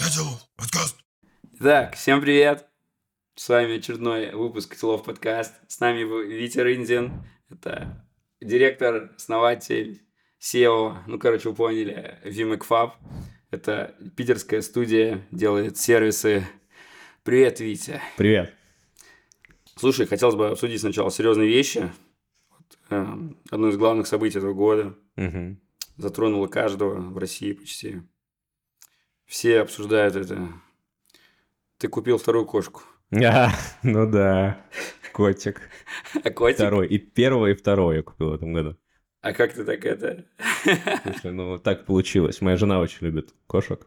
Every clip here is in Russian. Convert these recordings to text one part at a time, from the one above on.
Начал подкаст. Так, всем привет! С вами очередной выпуск Тилов подкаст. С нами Витя Рындин. Это директор, основатель, SEO, ну, короче, вы поняли, VMacFab. Это питерская студия, делает сервисы. Привет, Витя. Привет. Слушай, хотелось бы обсудить сначала серьезные вещи. Вот, э, одно из главных событий этого года Угу. затронуло каждого в России почти. Все обсуждают это. Ты купил вторую кошку. А, ну да, котик. А котик? Второй. И первого, и второго я купил в этом году. А как ты так это? Слушай, ну так получилось. Моя жена очень любит кошек.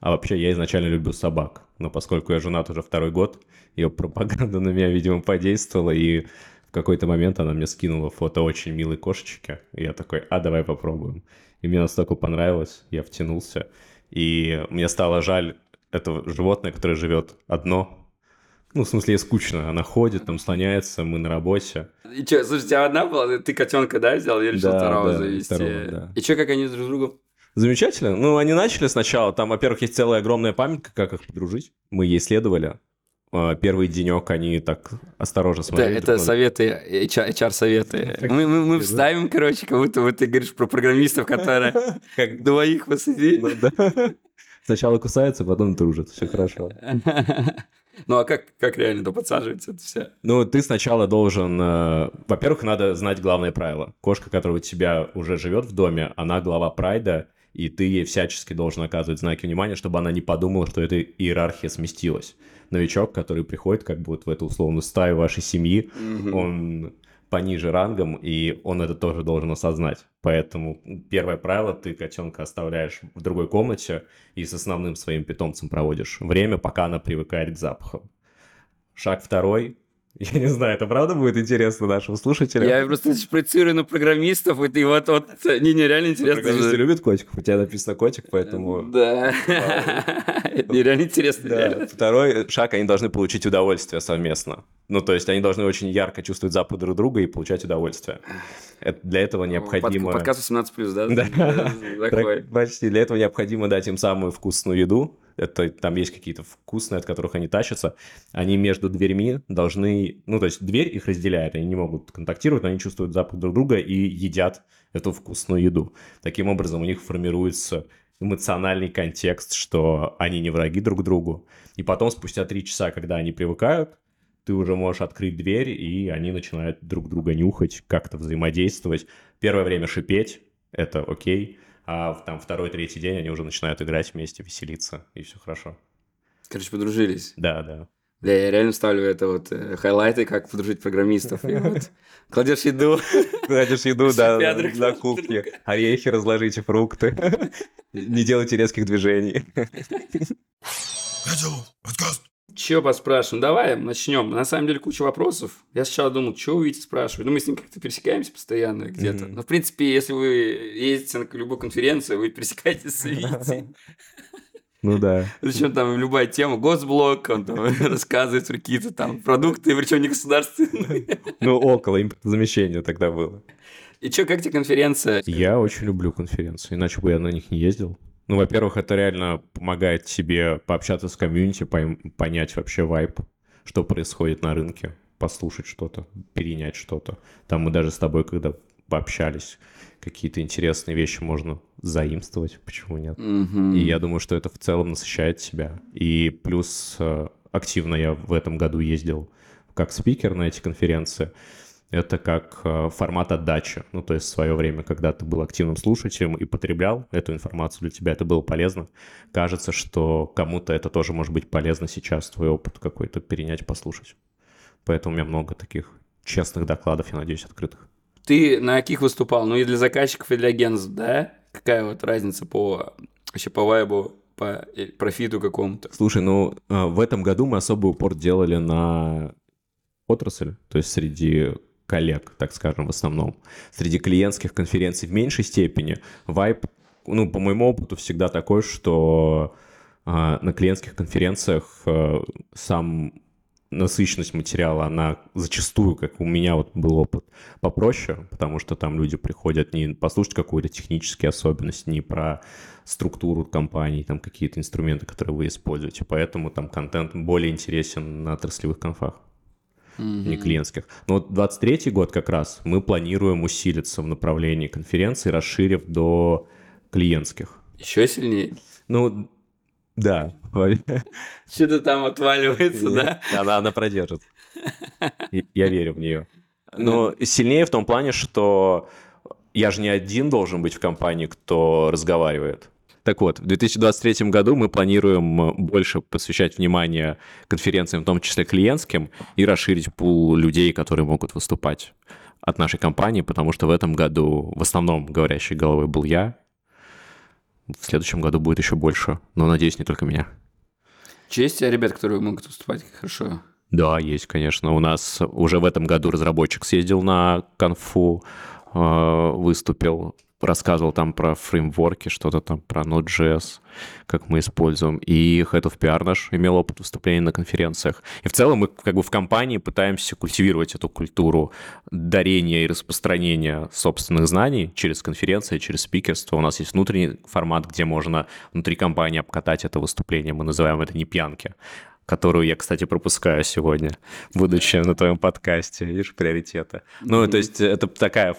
А вообще я изначально люблю собак. Но поскольку я женат уже второй год, ее пропаганда на меня, видимо, подействовала. И в какой-то момент она мне скинула фото очень милой кошечки. И я такой, а давай попробуем. И мне настолько понравилось, я втянулся. И мне стало жаль этого животное, которое живет одно. Ну, в смысле, ей скучно. Она ходит, там слоняется, мы на работе. И что, слушай, у тебя одна была? Ты котенка, да, взял? Я решил Да, второго да, завести. второго, да. И что, как они друг с другом? Замечательно. Ну, они начали сначала. Там, во-первых, есть целая огромная памятка, как их подружить. Мы ей следовали. А, Первый денек они так осторожно Это, смотрели. это друг на советы, HR, HR-советы. Мы, мы, мы вставим, короче, как будто вот ты говоришь про программистов, которые. Как- двоих посади. да. Сначала кусаются, потом дружат. Все хорошо. Ну, а как, как реально-то подсаживается это все? Ну, ты сначала должен... э, Во-первых, надо знать главное правило. Кошка, которая у тебя уже живет в доме, она глава прайда, и ты ей всячески должен оказывать знаки внимания, чтобы она не подумала, что эта иерархия сместилась. Новичок, который приходит как бы вот в эту условную стаю вашей семьи, он пониже рангом, и он это тоже должен осознать. Поэтому первое правило, ты котенка оставляешь в другой комнате и с основным своим питомцем проводишь время, пока она привыкает к запахам. Шаг второй. Я не знаю, это правда будет интересно нашим слушателям? Я просто проецирую на программистов, и вот, вот, не, не, реально интересно. Программисты же. любят котиков, у тебя написано котик, поэтому... Да. Это нереально интересно. Да. Второй шаг, они должны получить удовольствие совместно. Ну, то есть они должны очень ярко чувствовать запах друг друга и получать удовольствие. Это- для этого необходимо... Под- Подкаст 18+, да? Да. Почти. Для этого необходимо дать им самую вкусную еду. Это там есть какие-то вкусные, от которых они тащатся. Они между дверьми должны... Ну, то есть дверь их разделяет. Они не могут контактировать, но они чувствуют запах друг друга и едят эту вкусную еду. Таким образом, у них формируется эмоциональный контекст, что они не враги друг другу. И потом, спустя три часа, когда они привыкают, ты уже можешь открыть дверь, и они начинают друг друга нюхать, как-то взаимодействовать. Первое время шипеть, это окей. А в- там второй, третий день они уже начинают играть вместе, веселиться, и все хорошо. Короче, подружились. Да, да. Бля, я реально ставлю это вот э, хайлайты, как подружить программистов. И вот кладешь еду. Кладешь еду, да, на кухне. Орехи разложите, фрукты. Не делайте резких движений. Начал подкаст. Че поспрашиваем? Давай начнем. На самом деле куча вопросов. Я сначала думал, что вы Витя спрашивать. Ну, мы с ним как-то пересекаемся постоянно где-то. Мгм. Но, в принципе, если вы ездите на любую конференцию, вы пересекаетесь с Витей. Ну да. Причем там любая тема, госблок, он там рассказывает про какие-то там продукты, причем не государственные. Ну, около импортозамещения тогда было. И что, как тебе конференция? Я очень люблю конференции, иначе бы я на них не ездил. Ну, во-первых, это реально помогает тебе пообщаться с комьюнити, понять вообще вайп, что происходит на рынке, послушать что-то, перенять что-то. Там мы даже с тобой, когда пообщались, какие-то интересные вещи можно заимствовать, почему нет? Мгм. И я думаю, что это в целом насыщает себя. И плюс э, активно я в этом году ездил как спикер на эти конференции. Это как э, формат отдачи. Ну, то есть в свое время, когда ты был активным слушателем и потреблял эту информацию, для тебя это было полезно. Кажется, что кому-то это тоже может быть полезно сейчас, твой опыт какой-то перенять, послушать. Поэтому у меня много таких честных докладов, я надеюсь, открытых. Ты на каких выступал? Ну и для заказчиков, и для агентств, да? Какая вот разница по вообще по вайбу, по э, профиту какому-то? Слушай, ну э, в этом году мы особый упор делали на отрасль, то есть среди коллег, так скажем, в основном. Среди клиентских конференций в меньшей степени. Вайп, ну, по моему опыту, всегда такой, что а, на клиентских конференциях э, сам насыщенность материала, она зачастую, как у меня вот был опыт, попроще, потому что там люди приходят не послушать какую-то технические особенности, не про структуру компании, там какие-то инструменты, которые вы используете. Поэтому там контент более интересен на отраслевых конфах mm-hmm. не клиентских. Но вот 23 год как раз мы планируем усилиться в направлении конференции, расширив до клиентских. Еще сильнее? Ну, да. Что-то там отваливается, да? Она, она продержит. Я верю в нее. Но сильнее в том плане, что я же не один должен быть в компании, кто разговаривает. Так вот, в 2023 году мы планируем э, больше посвящать внимание конференциям, в том числе клиентским, и расширить пул людей, которые могут выступать от нашей компании, потому что в этом году в основном говорящей головой был я. В следующем году будет еще больше, но, надеюсь, не только меня. Есть у ребят, которые могут выступать хорошо? Да, есть, конечно. У нас уже в этом году разработчик съездил на конфу, э, выступил рассказывал там про фреймворки, что-то там про Node.js, как мы используем. И Head of PR наш имел опыт выступления на конференциях. И в целом мы как бы в компании пытаемся культивировать эту культуру дарения и распространения собственных знаний через конференции, через спикерство. У нас есть внутренний формат, где можно внутри компании обкатать это выступление. Мы называем это не пьянки которую я, кстати, пропускаю сегодня, будучи на твоем подкасте, видишь, приоритеты. Ну, то есть это такая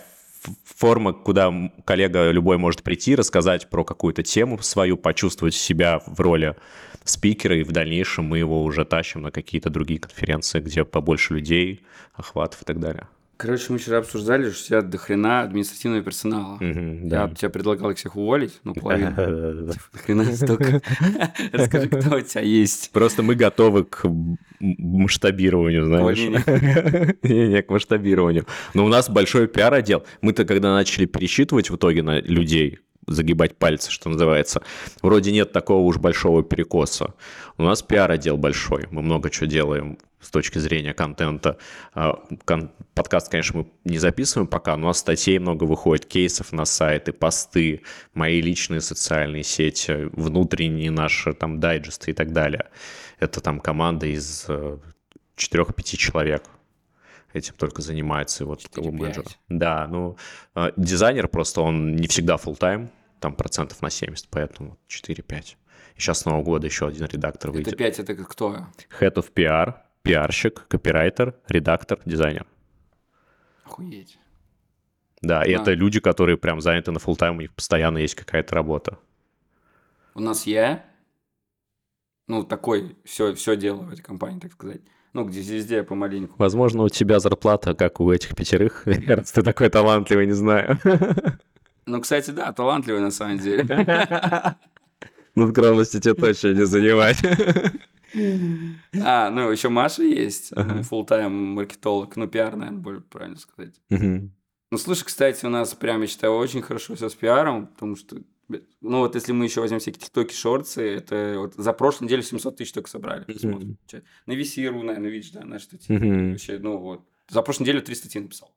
форма, куда коллега любой может прийти, рассказать про какую-то тему свою, почувствовать себя в роли спикера, и в дальнейшем мы его уже тащим на какие-то другие конференции, где побольше людей, охватов и так далее. Короче, мы вчера обсуждали, что у до хрена административного персонала. Угу, да. Я тебе предлагал их всех уволить, ну, половину. Типа, до хрена столько. Расскажи, кто у тебя есть. Просто мы готовы к масштабированию, знаешь. Не, к масштабированию. Но у нас большой пиар-отдел. Мы-то, когда начали пересчитывать в итоге на людей, загибать пальцы, что называется. Вроде нет такого уж большого перекоса. У нас пиар-отдел большой, мы много чего делаем с точки зрения контента. А, подкаст, конечно, мы не записываем пока, но у нас статей много выходит, кейсов на сайты, посты, мои личные социальные сети, внутренние наши там дайджесты и так далее. Это там команда из 4-5 э, человек этим только занимается. Вот, менеджер. Да, ну, а, дизайнер просто, он не всегда full time там процентов на 70, поэтому 4-5. И сейчас с Нового года еще один редактор выйдет. Это 5 это кто? Head of PR, пиарщик, копирайтер, редактор, дизайнер. Охуеть. Да, и это люди, которые прям заняты на full тайм у них постоянно есть какая-то работа. У нас я, ну, такой, все, все делаю в этой компании, так сказать. Ну, где везде помаленьку. Возможно, у тебя зарплата, как у этих пятерых, раз ты такой талантливый, не знаю. Ну, кстати, да, талантливый на самом деле. Ну, скромности тебе точно не занимать. А, ну, еще Маша есть, full-time маркетолог, ну, пиар, наверное, более правильно сказать. Ну, слушай, кстати, у нас прям, я считаю, очень хорошо все с пиаром, потому что ну вот если мы еще возьмем всякие тиктоки, шорты, это вот за прошлую неделю 700 тысяч только собрали. Mm-hmm. На VC.ru, наверное, видишь, да, на статьи. Mm-hmm. Вообще, ну вот. За прошлую неделю 3 статьи написал.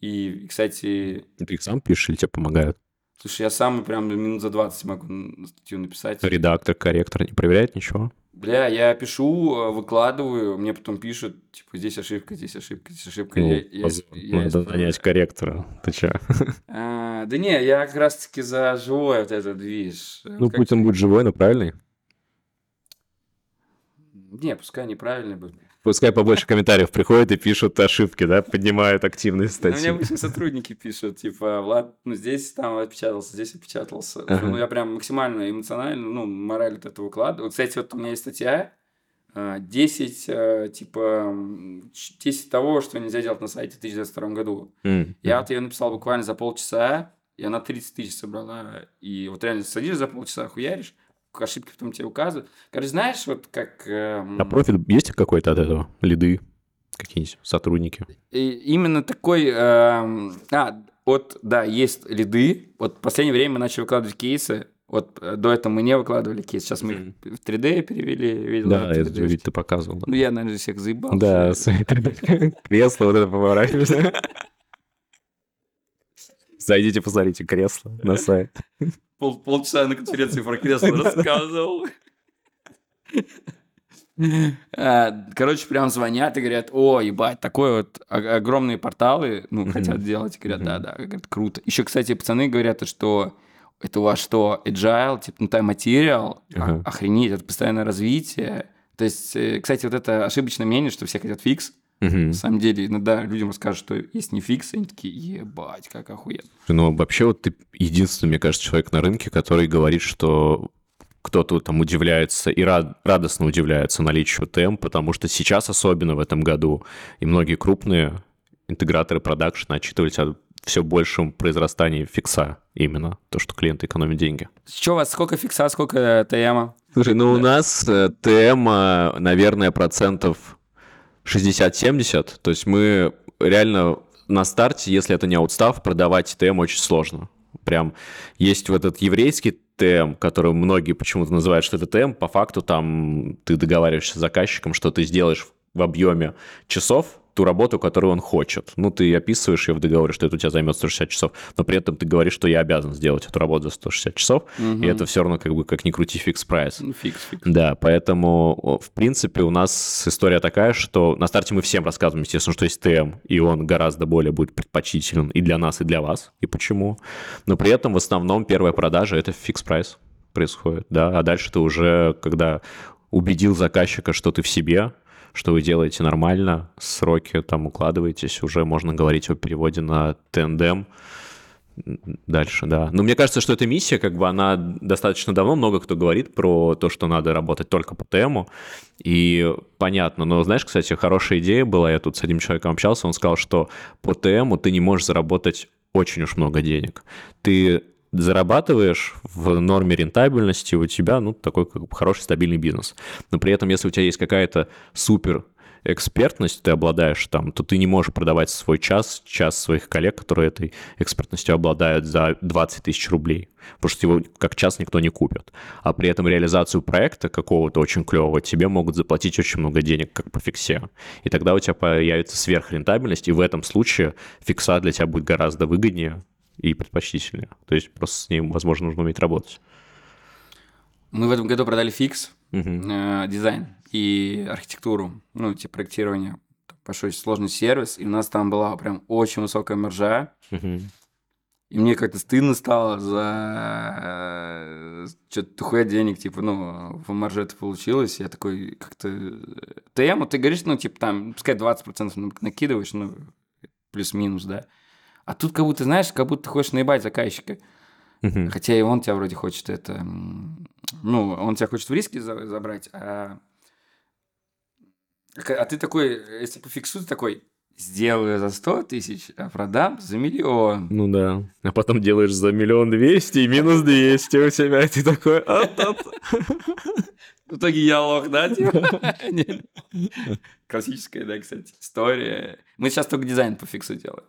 И, кстати... Ты их сам пишешь или тебе помогают? Слушай, я сам прям минут за 20 могу статью написать. Редактор, корректор не проверяет ничего? Бля, я пишу, э, выкладываю, мне потом пишут, типа, здесь ошибка, здесь ошибка, здесь ошибка. Ну, я, я, надо я нанять корректора. Ты чё? А, да не, я как раз-таки за живой вот этот движ. Ну, как... пусть он будет живой, но правильный. Не, пускай неправильный будет. Пускай побольше комментариев приходят и пишут ошибки, да, поднимают активные статьи. Ну, мне обычно сотрудники пишут, типа, Влад, ну, здесь там опечатался, здесь опечатался. Ага. Ну, я прям максимально эмоционально, ну, мораль от этого выкладываю. Кстати, вот у меня есть статья, 10, а, а, типа, 10 того, что нельзя делать на сайте в 2022 году. Я вот ее написал буквально за полчаса, и она 30 тысяч собрала. И вот реально садишь за полчаса, хуяришь, ошибки потом тебе указывают. Короче, знаешь, вот как... Эм... А профит есть какой-то от этого? Лиды? Какие-нибудь сотрудники? И именно такой... Эм... А, вот, да, есть лиды. Вот в последнее время мы начали выкладывать кейсы. Вот э, до этого мы не выкладывали кейс. Сейчас мы их в 3D перевели. Видел, да, я ведь ты показывал. Да. Ну, я, наверное, всех заебал. Да, кресло вот это поворачиваешь. Зайдите, посмотрите кресло на сайт пол, полчаса на конференции про кресло рассказывал. А, короче, прям звонят и говорят, о, ебать, такой вот огромные порталы, ну, хотят делать. Говорят, да-да, говорят, круто. Еще, кстати, пацаны говорят, что это у вас что, agile, типа, ну, time material, uh-huh. охренеть, это постоянное развитие. То есть, э, кстати, вот это ошибочное мнение, что все хотят фикс, Угу. На самом деле, иногда людям расскажут, что есть не фикс, и они такие, ебать, как охуенно. Ну, вообще, вот ты единственный, мне кажется, человек на рынке, который говорит, что кто-то там удивляется и рад, радостно удивляется наличию T&M, потому что сейчас, особенно в этом году, и многие крупные интеграторы продакшн отчитывались о все большем произрастании фикса именно, то, что клиенты экономят деньги. Что у вас, сколько фикса, сколько T&M а? Слушай, ну да. у нас э, T&M, наверное, процентов 60-70, то есть мы реально на старте, если это не outstaff, продавать T&M очень сложно. Прям есть вот этот еврейский T&M, который многие почему-то называют, что это T&M, по факту там ты договариваешься с заказчиком, что ты сделаешь в объеме часов, ту работу, которую он хочет. Ну, ты описываешь ее в договоре, что это у тебя займет 160 часов, но при этом ты говоришь, что я обязан сделать эту работу за 160 часов, угу. и это все равно как бы как ни крути fix price. Ну, фикс, фикс. Да, поэтому, в принципе, у нас история такая, что на старте мы всем рассказываем, естественно, что есть T&M, и он гораздо более будет предпочтителен и для нас, и для вас, и почему. Но при этом в основном первая продажа — это фикс прайс происходит, да, а дальше ты уже, когда убедил заказчика, что ты в себе, что вы делаете нормально, сроки там укладываетесь, уже можно говорить о переводе на тендем дальше, да. Но мне кажется, что эта миссия, как бы она достаточно давно, много кто говорит про то, что надо работать только по тему, и понятно. Но знаешь, кстати, хорошая идея была, я тут с одним человеком общался, он сказал, что по тему ты не можешь заработать очень уж много денег. Ты зарабатываешь в норме рентабельности, у тебя, ну, такой как бы хороший стабильный бизнес. Но при этом, если у тебя есть какая-то супер экспертность ты обладаешь там, то ты не можешь продавать свой час, час своих коллег, которые этой экспертностью обладают за 20 тысяч рублей, потому что его как час никто не купит. А при этом реализацию проекта какого-то очень клевого тебе могут заплатить очень много денег, как по фиксе. И тогда у тебя появится сверхрентабельность, и в этом случае фикса для тебя будет гораздо выгоднее, и предпочтительнее. То есть просто с ним, возможно, нужно уметь работать. Мы в этом году продали фикс, угу. э, дизайн и архитектуру, ну, типа проектирование. Большой сложный сервис, и у нас там была прям очень высокая маржа. Угу. И мне как-то стыдно стало за э, что-то тухуя денег, типа, ну, в марже это получилось. Я такой как-то... ТМ, ты говоришь, ну, типа, там, пускай 20% накидываешь, ну, плюс-минус, да. А тут как будто, знаешь, как будто ты хочешь наебать заказчика. Угу. Хотя и он тебя вроде хочет это... Ну, он тебя хочет в риски забрать, а... А ты такой, если по фиксу, ты такой, сделаю за 100 тысяч, а продам за миллион. Ну да. А потом делаешь за миллион двести и минус двести у тебя, и ты такой... В итоге я лох, да? Типа? Классическая, да, кстати, история. Мы сейчас только дизайн по фиксу делаем.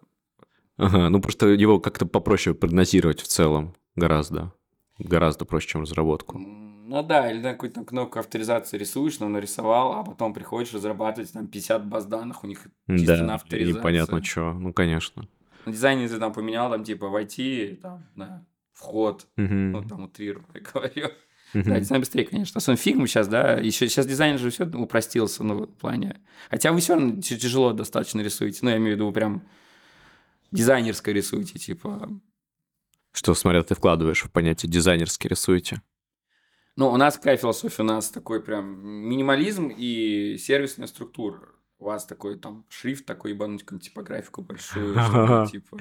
Ага, ну просто его как-то попроще прогнозировать в целом гораздо. Гораздо проще, чем разработку. Ну да, или на какую-то кнопку авторизации рисуешь, но нарисовал, а потом приходишь разрабатывать там 50 баз данных, у них чисто да, на авторизацию. непонятно что, ну конечно. На дизайне ты там поменял, там типа войти, там, да, вход, угу. ну там утрирую, я говорю. Uh-huh. Да, дизайн быстрее, конечно. Особенно фигму сейчас, да. Еще сейчас дизайн же все упростился, ну, в плане. Хотя вы все равно тяжело достаточно рисуете. Ну, я имею в виду прям дизайнерской рисуете, типа. Что, смотря, ты вкладываешь в понятие дизайнерский рисуете? Ну, у нас какая философия? У нас такой прям минимализм и сервисная структура. У вас такой там шрифт такой ебануть типографику большую. типа...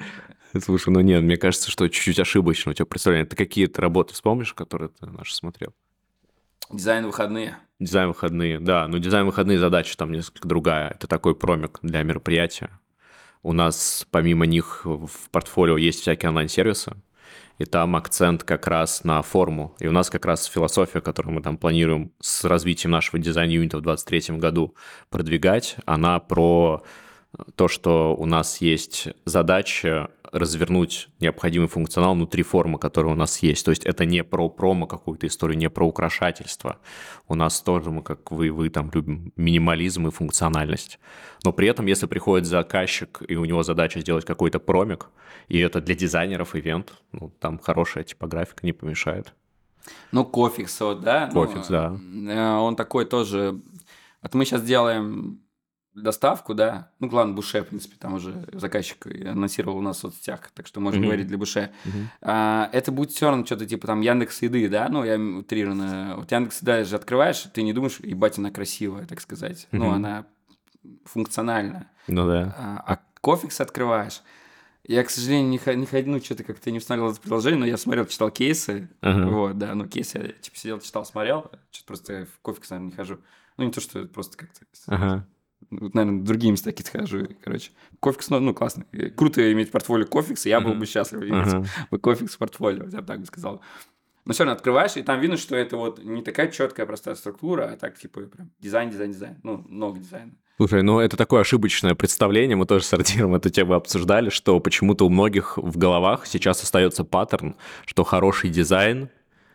Слушай, ну нет, мне кажется, что чуть-чуть ошибочно у тебя представление. Ты какие-то работы вспомнишь, которые ты наши смотрел? Дизайн выходные. Дизайн выходные, да. Но дизайн выходные задача там несколько другая. Это такой промик для мероприятия. У нас помимо них в портфолио есть всякие онлайн-сервисы, и там акцент как раз на форму. И у нас как раз философия, которую мы там планируем с развитием нашего дизайн-юнита в 2023 году продвигать, она про то, что у нас есть задача развернуть необходимый функционал внутри формы, которая у нас есть. То есть это не про промо какую-то историю, не про украшательство. У нас тоже, мы, как вы, вы там любим минимализм и функциональность. Но при этом, если приходит заказчик, и у него задача сделать какой-то промик, и это для дизайнеров ивент, ну, там хорошая типографика не помешает. Ну, Кофикс, вот, да? Кофикс, ну, да. Э, он такой тоже Вот мы сейчас делаем доставку, да, ну, главное, Буше, в принципе, там уже заказчик анонсировал у нас в соцсетях, так что можно Мгм. говорить для Буше. Мгм. А, это будет все равно что-то типа там Яндекс Еды, да, ну, я утрированно. Вот Яндекс Еда же открываешь, ты не думаешь, ебать, она красивая, так сказать. Ну, Мгм. она функциональна. Ну да. А, а Кофикс открываешь. Я, к сожалению, не, не ходил, ну, что-то как-то не установил это приложение, но я смотрел, читал кейсы. Ага. Вот, да, ну, кейсы я, типа, сидел, читал, смотрел. Что-то просто в Кофикс, наверное, не хожу. Ну, не то, что просто как-то... Ага. Вот, наверное, другие места какие-то хожу, короче. Кофикс, ну, ну, классно. Круто иметь портфолио Кофикса, я был бы счастлив иметь бы кофикс портфолио, я бы так бы сказал. Но все равно открываешь, и там видно, что это вот не такая четкая простая структура, а так типа прям дизайн, дизайн, дизайн. Ну, много дизайна. Слушай, ну это такое ошибочное представление, мы тоже с Артиром эту тему обсуждали, что почему-то у многих в головах сейчас остается паттерн, что хороший дизайн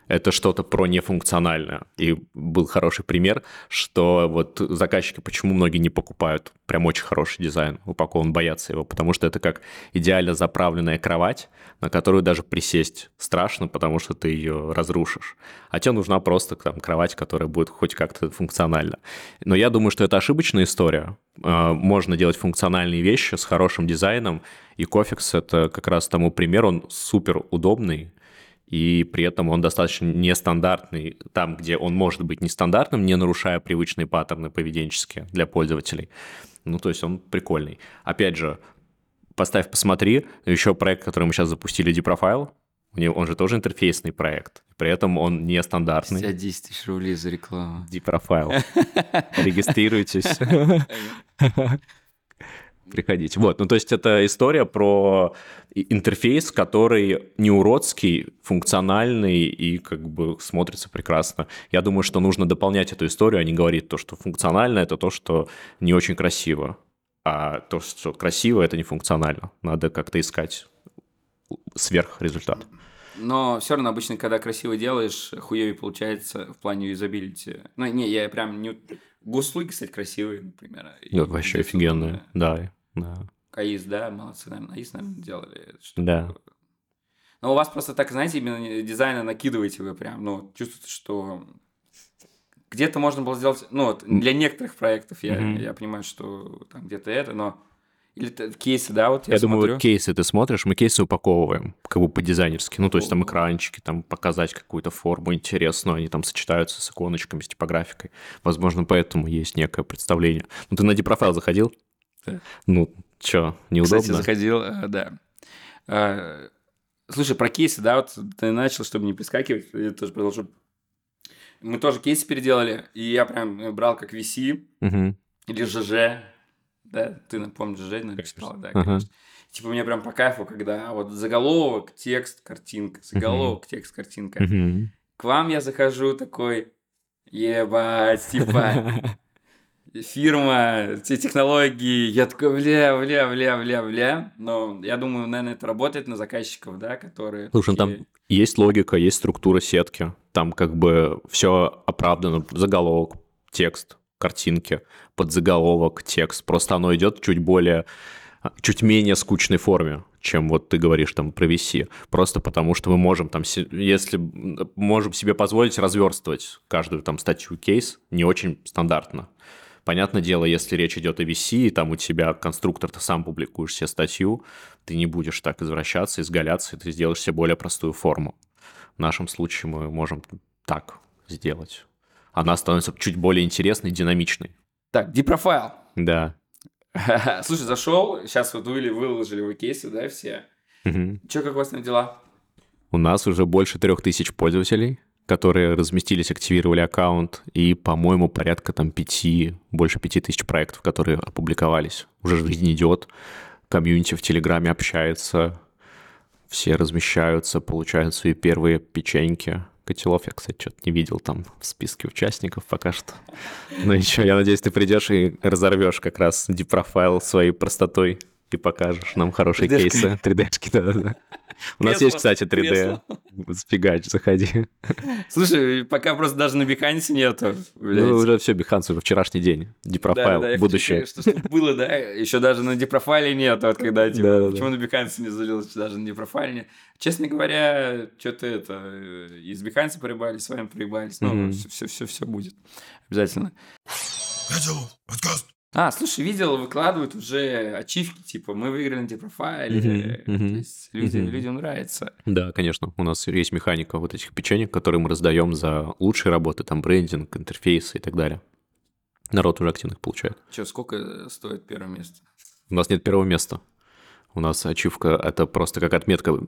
это что-то про нефункциональное. И был хороший пример, что вот заказчики, почему многие не покупают прям очень хороший дизайн упакован, боятся его, потому что это как идеально заправленная кровать, на которую даже присесть страшно, потому что ты ее разрушишь. А тебе нужна просто там кровать, которая будет хоть как-то функциональна. Но я думаю, что это ошибочная история. Э, Можно делать функциональные вещи с хорошим дизайном, и Кофикс — это как раз тому пример, он супер удобный, и при этом он достаточно нестандартный там, где он может быть нестандартным, не нарушая привычные паттерны поведенческие для пользователей. Ну, то есть он прикольный. Опять же, поставь, посмотри, еще проект, который мы сейчас запустили, Deprofile, у него, он же тоже интерфейсный проект, при этом он нестандартный. 10 тысяч рублей за рекламу. Deprofile. Регистрируйтесь. Приходите. Вот, ну то есть это история про интерфейс, который не уродский, функциональный и как бы смотрится прекрасно. Я думаю, что нужно дополнять эту историю, а не говорить то, что функционально это то, что не очень красиво, а то, что красиво, это не функционально. Надо как-то искать сверхрезультат. Но все равно обычно, когда красиво делаешь, хуевее получается в плане юзабилити. Ну, не, я прям не... Госуслуги, кстати, красивые, например. и Ну, вообще офигенные. Да, да. АИС, да, молодцы, наверное. АИС, наверное, делали. Да. такое. Но у вас просто так, знаете, именно дизайна накидываете вы прям, ну, вот чувствуете, что где-то можно было сделать, ну, вот для некоторых проектов я, Мгм. я понимаю, что там где-то это, но или кейсы, да, вот я, Я, думаю, смотрю. вот кейсы ты смотришь, мы кейсы упаковываем, как бы по-дизайнерски. Ну, то есть там экранчики, там показать какую-то форму интересную, они там сочетаются с иконочками, с типографикой. Возможно, поэтому есть некое представление. Ну, ты на Deprofile заходил? Да. Ну, чё, неудобно? Кстати, заходил, э, да. Э, Слушай, про кейсы, да, вот ты начал, чтобы не прискакивать, я тоже продолжу. Мы тоже кейсы переделали, и я прям брал как VC Мгм. или ЖЖ, да, ты напомнишь Конечно. читал, да, Ага. конечно. Типа мне прям по кайфу, когда вот заголовок, текст, картинка, заголовок, текст, картинка. К вам я захожу такой, ебать, типа, фирма, те технологии, я такой, бля, бля, бля, бля, бля. Но я думаю, наверное, это работает на заказчиков, да, которые... Слушай, ну такие, там есть логика, есть структура сетки. Там как бы все оправдано. Заголовок, текст, картинки, подзаголовок, текст. Просто оно идет чуть более, чуть менее скучной форме, чем вот ты говоришь там про VC. Просто потому, что мы можем там, если можем себе позволить разверстывать каждую там статью кейс не очень стандартно. Понятное дело, если речь идет о VC, и там у тебя конструктор, ты сам публикуешь себе статью, ты не будешь так извращаться, изгаляться, и ты сделаешь себе более простую форму. В нашем случае мы можем так сделать. Она становится чуть более интересной, динамичной. Так, депрофайл. Да. Слушай, зашел, сейчас вот вы выложили вы кейсы, да, все. Мгм. Че, как у вас там дела? У нас уже больше трех тысяч пользователей, которые разместились, активировали аккаунт, и, по-моему, порядка там пяти, больше пяти тысяч проектов, которые опубликовались. Уже жизнь идет, комьюнити в Телеграме общается, все размещаются, получают свои первые печеньки. Котелов я, кстати, что-то не видел там в списке участников пока что. Ну еще, я надеюсь, ты придешь и разорвешь как раз депрофайл своей простотой и покажешь нам хорошие 3D-шкой. кейсы. 3D-шки, да-да-да. У нас есть, кстати, 3D. кресло. Сфигач, заходи. Слушай, пока просто даже на Бихансе нету. Ну, уже все, Behance, уже вчерашний день. Депрофайл, будущее. Что, было, да, еще даже на депрофайле нет, вот когда, типа, почему на Бихансе не залилось, даже на депрофайле. Честно говоря, что-то это, э, из Биханса порыбались, с вами порыбались, ну, Мгм. все, все, все, будет, обязательно. А, слушай, видел, выкладывают уже ачивки, типа, мы выиграли на профайле. Мгм, мгм, То есть люди- мгм. людям нравится. Да, конечно. У нас есть механика вот этих печенек, которые мы раздаем за лучшие работы, там брендинг, интерфейсы и так далее. Народ уже активных получает. Че, сколько стоит первое место? У нас нет первого места. У нас ачивка — это просто как отметка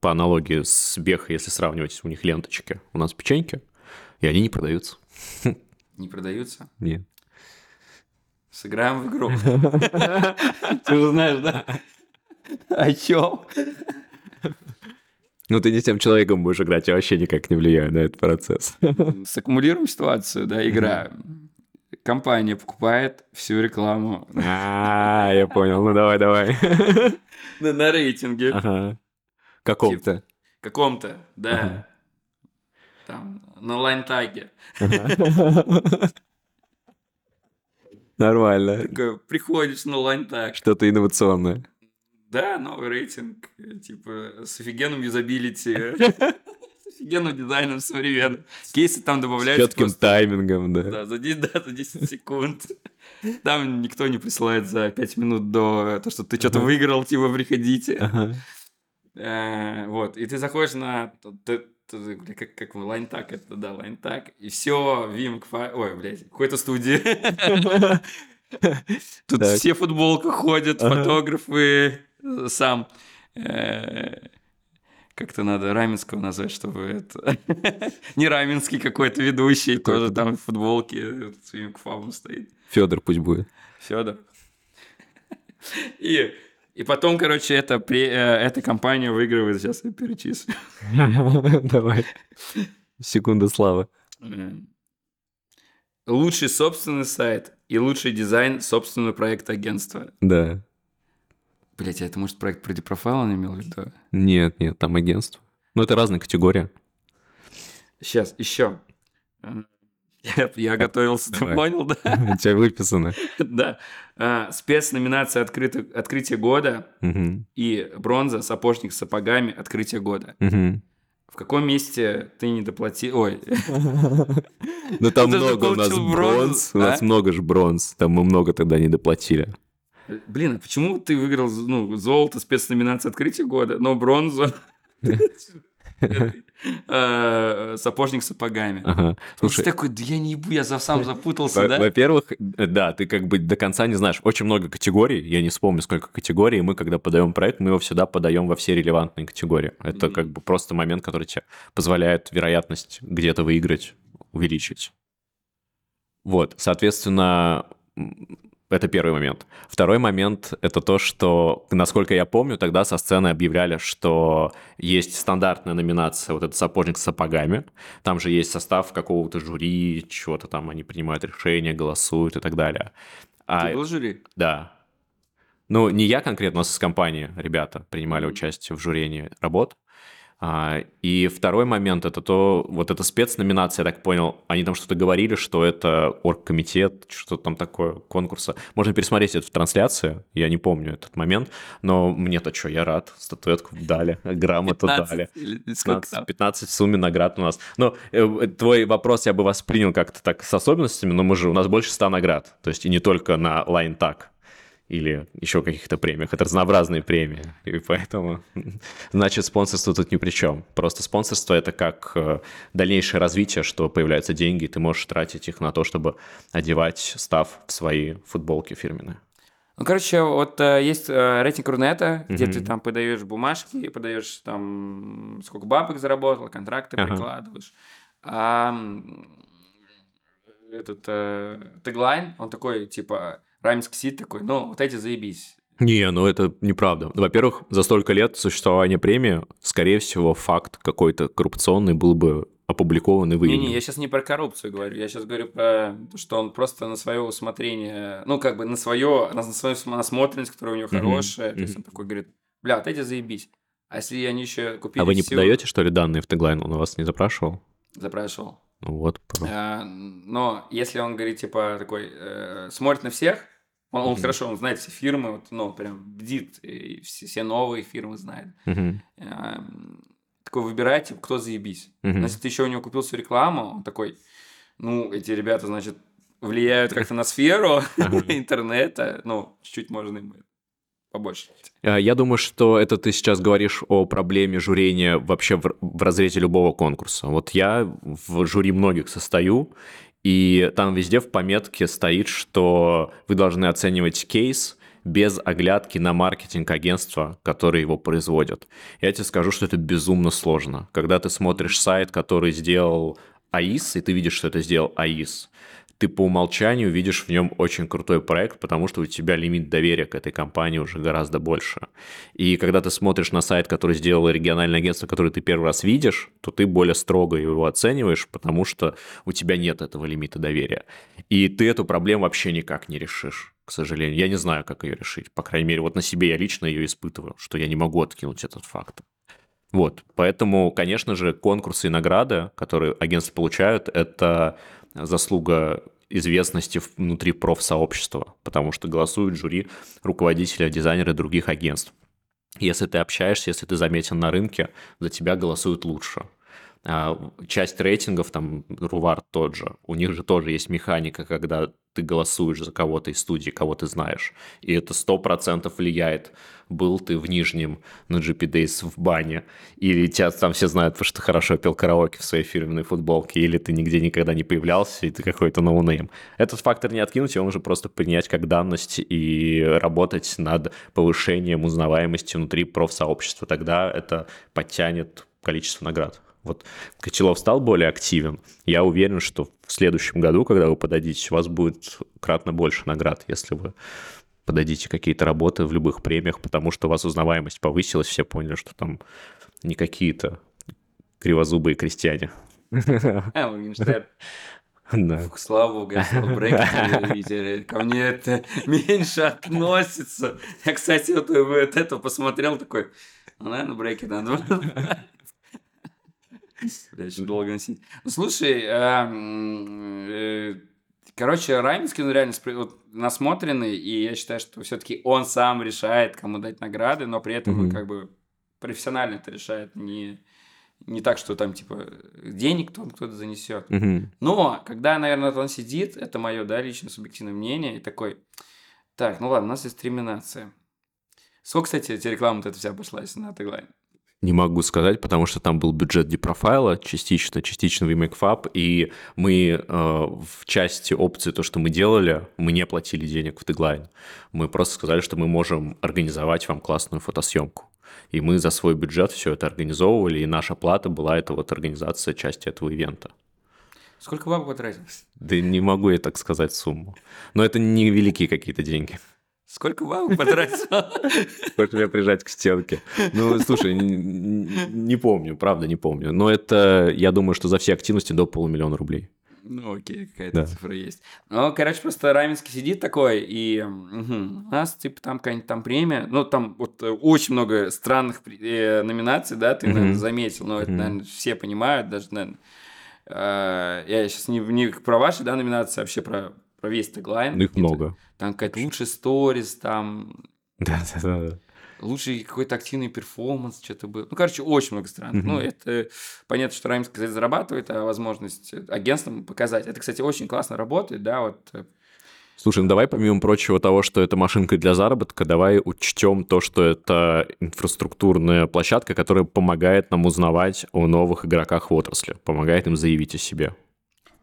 по аналогии с Беха, если сравнивать у них ленточки. У нас печеньки, и они не продаются. Не продаются? Нет. Сыграем в игру. Ты уже знаешь, да? О чем? Ну, ты не с тем человеком будешь играть, я вообще никак не влияю на этот процесс. Саккумулируем ситуацию, да, игра. Компания покупает всю рекламу А, я понял. Ну, давай, давай. на, на рейтинге Ага. Каком-то. каком-то, да. Там, на лайнтаге. Нормально. Такой, приходишь на лайнтаг. Что-то инновационное. Да, новый рейтинг, типа, с офигенным юзабилити, с офигенным дизайном современным. Кейсы там С добавляются четким таймингом, да. да, за 10, да, за 10 секунд. Там никто не присылает за 5 минут до того, что ты что-то выиграл, типа, приходите. Э, Вот, и ты заходишь на... Как, как вы, лайнтак, это, да, лайнтак, и все, Кфа- ой, блядь, какой-то студии. Тут Так. все в футболках ходят, фотографы, сам. э, Как-то надо Раменского назвать, чтобы это... Не Раменский какой-то ведущий, тоже там в футболке с Vim Кфабом стоит. Федор пусть будет. Федор. И, и потом, короче, эта, пре- э, эта компания выигрывает, сейчас я перечислю. Давай. Секунда славы. Э, Лучший собственный сайт и лучший дизайн собственного проекта агентства. Да. Блять, а это может проект про Депрофайл он имел в виду? Нет, нет, там агентство. Ну, это разные категории. Сейчас, еще. Я, готовился, ты понял, да? У тебя выписано. Да. А, Спецноминация «Открыто- «Открытие года» и бронза «Сапожник с сапогами. Открытие года». В каком месте ты не доплатил? Ой, Ну, там много у нас бронз. У нас а? много же бронз. Там мы много тогда не доплатили. блин, а почему ты выиграл ну, золото, спецноминация «Открытие года», но бронзу «Сапожник с сапогами»? Ага. Слушай, Слушай, такой, да я не ебу, я сам запутался, да? Во-первых, э, да, ты как бы до конца не знаешь. Очень много категорий, я не вспомню, сколько категорий. Мы, когда подаем проект, мы его всегда подаем во все релевантные категории. Это как бы просто момент, который тебе позволяет вероятность где-то выиграть увеличить. Вот, соответственно, это первый момент. Второй момент — это то, что, насколько я помню, тогда со сцены объявляли, что есть стандартная номинация, вот этот «Сапожник с сапогами». Там же есть состав какого-то жюри, чего-то там они принимают решения, голосуют и так далее. А, Ты был жюри? да. Ну, не я конкретно, у нас из компании ребята принимали участие в жюрении работ. А, и второй момент это то, вот эта спецноминация, я так понял, они там что-то говорили, что это оргкомитет, что там такое, конкурса. Можно пересмотреть это в трансляции, я не помню этот момент, но мне-то что, я рад, статуэтку дали, грамоту 15 дали. или сколько 15, там? 15 в сумме наград у нас. Но э, твой вопрос я бы воспринял как-то так с особенностями, но мы же, у нас больше 100 наград. То есть и не только на Line Tag или еще каких-то премиях. Это разнообразные премии. И поэтому, значит, спонсорство тут ни при чем. Просто спонсорство — это как э, дальнейшее развитие, что появляются деньги, и ты можешь тратить их на то, чтобы одевать став в свои футболки фирменные. Ну, короче, вот э, есть э, рейтинг Рунета, где Мгм. ты там подаешь бумажки, подаешь там сколько бабок заработал, контракты Ага. прикладываешь. А этот э, теглайн, он такой, типа, Раймск Сид такой, ну, вот эти заебись. Не, ну это неправда. Во-первых, за столько лет существования премии, скорее всего, факт какой-то коррупционный был бы опубликован и выявлен. Не-не, я сейчас не про коррупцию говорю, я сейчас говорю про то, что он просто на свое усмотрение, ну, как бы на свое, на свою насмотренность, которая у него хорошая, то есть он такой говорит, бля, вот эти заебись. А если они еще купили А вы не всю- подаете, что ли, данные в теглайн? Он у вас не запрашивал? Запрашивал. Ну Вот. А, но если он говорит, типа, такой, э, смотрит на всех, он, он хорошо, он знает все фирмы, вот, ну, прям бдит, и все, все новые фирмы знает. Мгм, А, такой выбирает, типа, кто заебись. если ты еще у него купил всю рекламу, он такой, ну, эти ребята, значит, влияют как-то на сферу интернета, ну, чуть-чуть можно им побольше. А, я думаю, что это ты сейчас говоришь о проблеме журения вообще в, в разрезе любого конкурса. Вот я в жюри многих состою, и там везде в пометке стоит, что вы должны оценивать кейс без оглядки на маркетинг агентства, которые его производят. Я тебе скажу, что это безумно сложно. Когда ты смотришь сайт, который сделал АИС, и ты видишь, что это сделал АИС, ты по умолчанию видишь в нем очень крутой проект, потому что у тебя лимит доверия к этой компании уже гораздо больше. И когда ты смотришь на сайт, который сделало региональное агентство, который ты первый раз видишь, то ты более строго его оцениваешь, потому что у тебя нет этого лимита доверия. И ты эту проблему вообще никак не решишь к сожалению. Я не знаю, как ее решить. По крайней мере, вот на себе я лично ее испытываю, что я не могу откинуть этот факт. Вот, поэтому, конечно же, конкурсы и награды, которые агентства получают, это заслуга известности внутри профсообщества, потому что голосуют жюри руководителя, дизайнеры других агентств. Если ты общаешься, если ты заметен на рынке, за тебя голосуют лучше. А, часть рейтингов, там, Рувар тот же, у них же тоже есть механика, когда ты голосуешь за кого-то из студии, кого ты знаешь. И это сто процентов влияет. Был ты в Нижнем на GP Days в бане, или тебя там все знают, потому что ты хорошо пел караоке в своей фирменной футболке, или ты нигде никогда не появлялся, и ты какой-то ноунейм. Этот фактор не откинуть, его нужно просто принять как данность и работать над повышением узнаваемости внутри профсообщества. Тогда это подтянет количество наград вот Кочелов стал более активен, я уверен, что в следующем году, когда вы подадите, у вас будет кратно больше наград, если вы подадите какие-то работы в любых премиях, потому что у вас узнаваемость повысилась, все поняли, что там не какие-то кривозубые крестьяне. А, Да. Фух, слава богу, я брекет Ко мне это меньше относится. Я, кстати, вот, вот это посмотрел такой, ну, наверное, брекет надо Бля, очень долго носить. Ну, слушай, э, короче, Райминский, ну, реально вот, насмотренный, и я считаю, что все-таки он сам решает, кому дать награды, но при этом он как бы профессионально это решает, не, не так, что там, типа, денег кто кто-то занесет. Но, когда, наверное, он сидит, это мое, да, лично субъективное мнение, и такой, так, ну ладно, у нас есть три номинации. Сколько, кстати, эти рекламы-то это вся обошлась на теглайн? Не могу сказать, потому что там был бюджет депрофайла частично, частично в и мы э, в части опции, то, что мы делали, мы не платили денег в теглайн. Мы просто сказали, что мы можем организовать вам классную фотосъемку. И мы за свой бюджет все это организовывали, и наша плата была это вот организация части этого ивента. Сколько бабок потратилось? Да не могу я так сказать сумму. Но это не великие какие-то деньги. Сколько бабок потратил? Хочешь меня прижать к стенке? Ну, слушай, не, помню, правда не помню. Но это, я думаю, что за все активности до полумиллиона рублей. Ну, окей, какая-то да. цифра есть. Ну, короче, просто Раменский сидит такой, и угу, у нас, типа, там какая-нибудь там премия. Ну, там вот э, очень много странных э, номинаций, да, ты, наверное, заметил. Но это, наверное, все понимают, даже, наверное. Э, я сейчас не, не про ваши, да, номинации, а вообще про про весь теглайн. Ну, их много. Там какая-то лучший сторис, там... Да, да, да. Лучший какой-то активный перформанс, что-то было. Ну, короче, очень много странных. Mm-hmm. Ну, это понятно, что Раймс, сказать, зарабатывает, а возможность агентствам показать. Это, кстати, очень классно работает, да, вот э. Слушай, ну давай помимо прочего того, что это машинка для заработка, давай учтем то, что это инфраструктурная площадка, которая помогает нам узнавать о новых игроках в отрасли, помогает им заявить о себе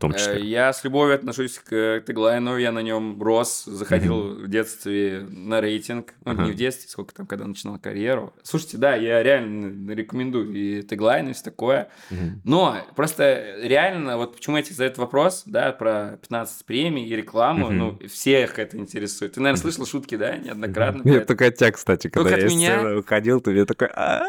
том э, числе? Я с любовью отношусь к теглайну, я на нем рос, заходил в детстве на рейтинг, ну, не в детстве, сколько там, когда начинал карьеру. Слушайте, да, я реально рекомендую и теглайн, и все такое, но просто реально, вот почему я тебе задаю этот вопрос, да, про 15 премий и рекламу, ну, всех это интересует. Ты, наверное, слышал шутки, да, неоднократно? Нет, только от тебя, кстати, когда я из сцены уходил, ты мне такой, а,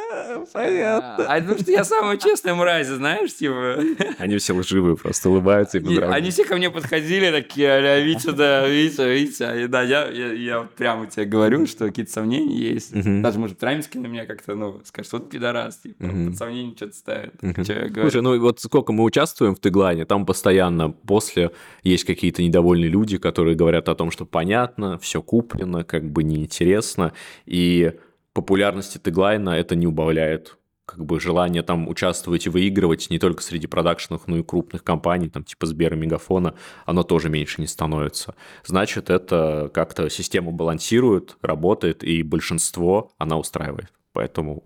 понятно. А, потому что я самая честная мразь, знаешь, типа. Они все лживые, просто улыбаются улыбаются и поздравляют. Они все ко мне подходили, такие, а Витя, да, Витя, Витя. И да, я, я, я прямо тебе говорю, что какие-то сомнения есть. Угу. Даже, может, Раминский на меня как-то, ну, скажет, вот пидорас, типа, угу. под сомнение что-то ставит. Угу. Что я говорю. Слушай, ну вот сколько мы участвуем в Теглане, там постоянно после есть какие-то недовольные люди, которые говорят о том, что понятно, все куплено, как бы неинтересно, и популярности Теглайна это не убавляет как бы желание там участвовать и выигрывать не только среди продакшенных, но и крупных компаний, там типа Сбера, Мегафона, оно тоже меньше не становится. Значит, это как-то систему балансирует, работает, и большинство она устраивает. Поэтому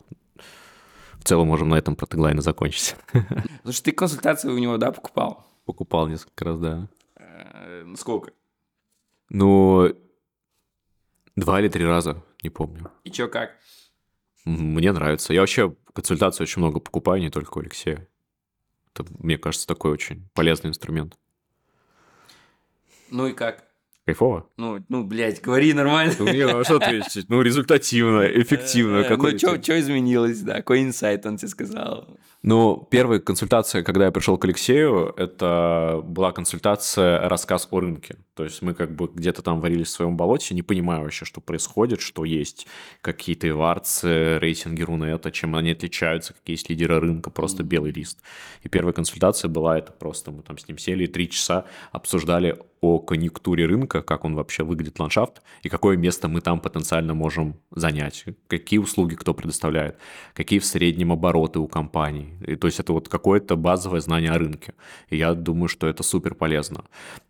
в целом можем на этом про теглайны закончить. Слушай, ты консультации у него, да, покупал? Покупал несколько раз, да. Э, Сколько? Ну, два или три раза, не помню. И чё, как? Мне нравится. Я вообще консультации очень много покупаю, не только у Алексея. Это, мне кажется, такой очень полезный инструмент. Ну и как? Кайфово? Ну, ну, блядь, говори нормально. Ну, не, а что ответить? Ну, результативно, эффективно. Э, Какой Ну, что изменилось, да? Какой инсайт он тебе сказал? Ну, первая консультация, когда я пришел к Алексею, это была консультация «Рассказ о рынке». То есть мы как бы где-то там варились в своем болоте, не понимая вообще, что происходит, что есть какие-то варцы, рейтинги Рунета, чем они отличаются, какие есть лидеры рынка, просто белый лист. И первая консультация была это просто, мы там с ним сели три часа обсуждали о конъюнктуре рынка, как он вообще выглядит ландшафт, и какое место мы там потенциально можем занять, какие услуги кто предоставляет, какие в среднем обороты у компаний. И, то есть это вот какое-то базовое знание о рынке. И я думаю, что это супер полезно.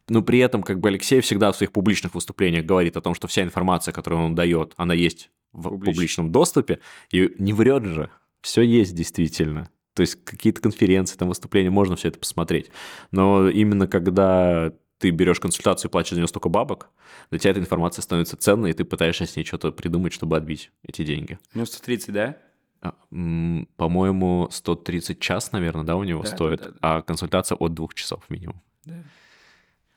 Но при этом как бы Алексей всегда в своих публичных выступлениях говорит о том, что вся информация, которую он дает, она есть в Публично. публичном доступе, и не врет же. Все есть действительно. То есть какие-то конференции, там выступления, можно все это посмотреть. Но именно когда ты берешь консультацию и платишь за нее столько бабок, для тебя эта информация становится ценной, и ты пытаешься с ней что-то придумать, чтобы отбить эти деньги. Ну, 130, да? А, По-моему, 130 час, наверное, да, у него Да, стоит, да, да, да. а консультация от двух часов минимум.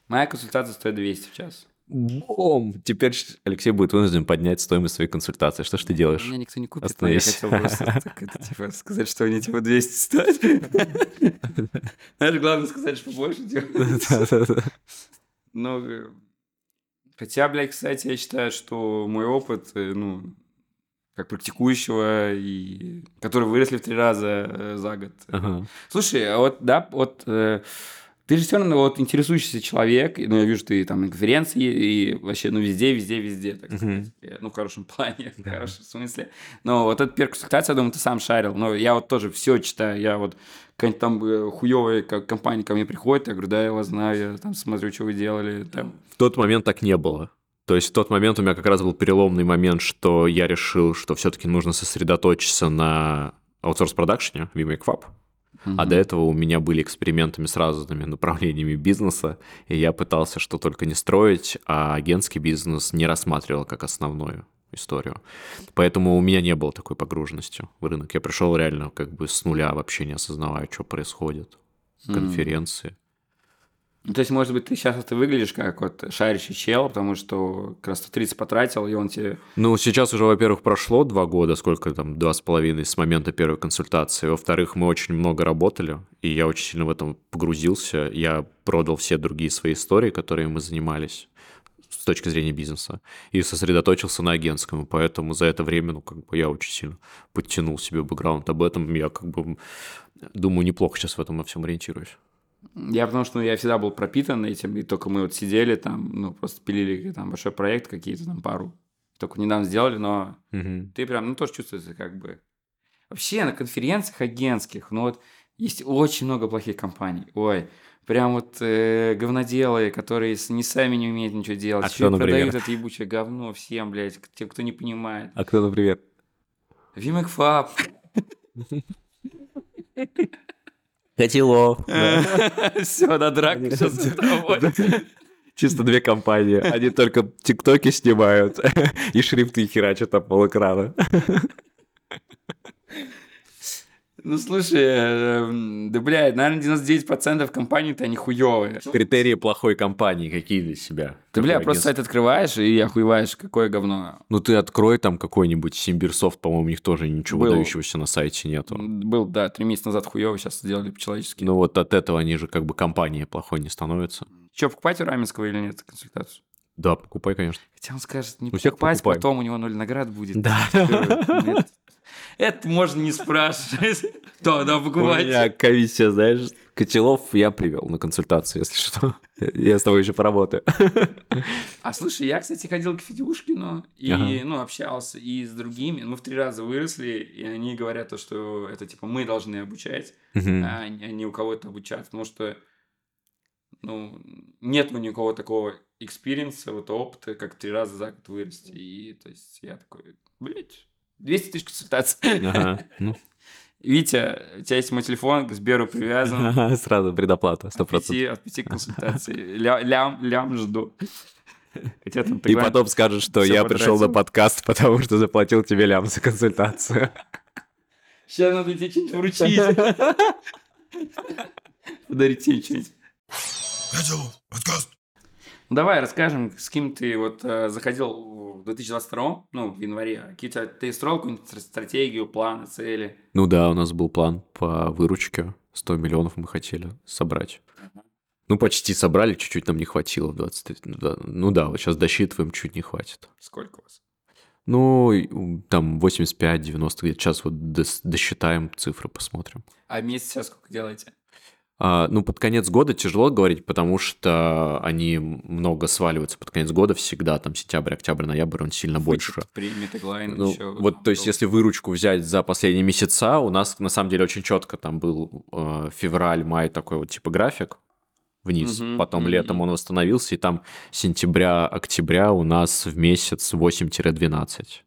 Моя консультация стоит 200 в час. Бом! Теперь Алексей будет вынужден поднять стоимость своей консультации. Что ж ты делаешь? Меня никто не купит, но я Остановись. хотел это, типа, сказать, что они типа 200 стоят. Знаешь, главное сказать, что больше. типа. Ну, э, хотя, блядь, кстати, я считаю, что мой опыт, э, ну, как практикующего, и который выросли в три раза э, за год. Ага. Слушай, а вот, да, вот ты же все равно вот интересующийся человек, ну, я вижу, ты там на конференции и вообще, ну, везде, везде, везде, так сказать. Э, Ну, в хорошем плане, в хорошем смысле. Но вот эта первая консультация, я думаю, ты сам шарил. Но я вот тоже все читаю, я вот какая-нибудь там э, хуёвая ко- компания ко мне приходит, я говорю, да, я вас знаю, я там смотрю, что вы делали, там. В тот момент так не было. То есть в тот момент у меня как раз был переломный момент, что я решил, что все-таки нужно сосредоточиться на аутсорс-продакшене, А до этого у меня были экспериментами с разными направлениями бизнеса, и я пытался что только не строить, а агентский бизнес не рассматривал как основную историю. Поэтому у меня не было такой погруженности в рынок. Я пришел реально как бы с нуля, вообще не осознавая, что происходит. Конференции. То есть, может быть, ты сейчас ты выглядишь как вот шарящий чел, потому что как раз 130 потратил, и он тебе... Ну, сейчас уже, во-первых, прошло два года, сколько там, два с половиной с момента первой консультации. Во-вторых, мы очень много работали, и я очень сильно в этом погрузился. Я продал все другие свои истории, которые мы занимались с точки зрения бизнеса, и сосредоточился на агентском. Поэтому за это время, ну, как бы я очень сильно подтянул себе бэкграунд об этом. Я как бы думаю, неплохо сейчас в этом во всем ориентируюсь. Я потому что ну, я всегда был пропитан этим, и только мы вот сидели там, ну, просто пилили там большой проект, какие-то там пару. Только недавно сделали, но Мгм. ты прям, ну, тоже чувствуется как бы... Вообще на конференциях агентских, ну, вот есть очень много плохих компаний. Ой, прям вот э, говноделы, которые не сами не умеют ничего делать. А кто, например? продают это ебучее говно всем, блядь, тем, кто не понимает. А кто, например? Вимэкфаб. Котелов. Все, на драку сейчас Чисто две компании. Они только тиктоки снимают и шрифты херачат на пол экрана. Ну, слушай, эм, да, блядь, наверное, 99% компаний-то они хуёвые. Критерии плохой компании какие для себя? Ты, бля, просто сайт открываешь и охуеваешь, какое говно. Ну ты открой там какой-нибудь Симбирсофт, по-моему, у них тоже ничего Был. выдающегося на сайте нету. Был, да, три месяца назад хуёво, сейчас сделали по-человечески. Ну вот от этого они же как бы компания плохой не становятся. Че, покупать у Раменского или нет консультацию? Да, покупай, конечно. Хотя он скажет, не У покупать, покупай. потом у него ноль наград будет. Да. Нет. Это можно не спрашивать. Да, да, У меня комиссия, знаешь, котелов я привел на консультацию, если что. Я с тобой еще поработаю. А слушай, я, кстати, ходил к Федюшкину и, Ага. ну, общался и с другими. Мы в три раза выросли, и они говорят то, что это, типа, мы должны обучать, Мгм. а не у кого-то обучаться, потому что, ну, нет у никого такого экспириенса, вот опыта, как три раза за год вырасти. И, то есть, я такой, блядь, 200 тысяч консультаций. Ага. Ну, Витя, у тебя есть мой телефон, к Сберу привязан. Сразу предоплата, От 100%. пяти, от пяти консультаций. Ля- Лям, лям жду. Хотя там И потом скажешь, что я пришел на подкаст, потому что заплатил тебе лям за консультацию. Сейчас надо тебе что-нибудь вручить. Подарить тебе что-нибудь. Ну, давай расскажем, с кем ты вот э, заходил в 2022, ну, в январе. Какие у тебя, ты строил какую-нибудь стра- стратегию, планы, цели? Ну да, у нас был план по выручке. 100 миллионов мы хотели собрать. Ну, почти собрали, чуть-чуть нам не хватило в 23. Ну да, ну да, вот сейчас досчитываем, чуть не хватит. Сколько у вас? Ну, там 85-90 где-то. Сейчас вот дос- досчитаем цифры, посмотрим. А месяц сейчас сколько делаете? А, ну, под конец года тяжело говорить, потому что они много сваливаются под конец года всегда, там сентябрь, октябрь, ноябрь, он сильно больше. Премия, теглайн, Ну, еще. вот, то есть, если выручку взять за последние месяца, у нас на самом деле очень четко там был э, февраль, май такой вот типа график вниз, Мгм, потом мгм. летом он восстановился, и там сентября, октября у нас в месяц 8-12.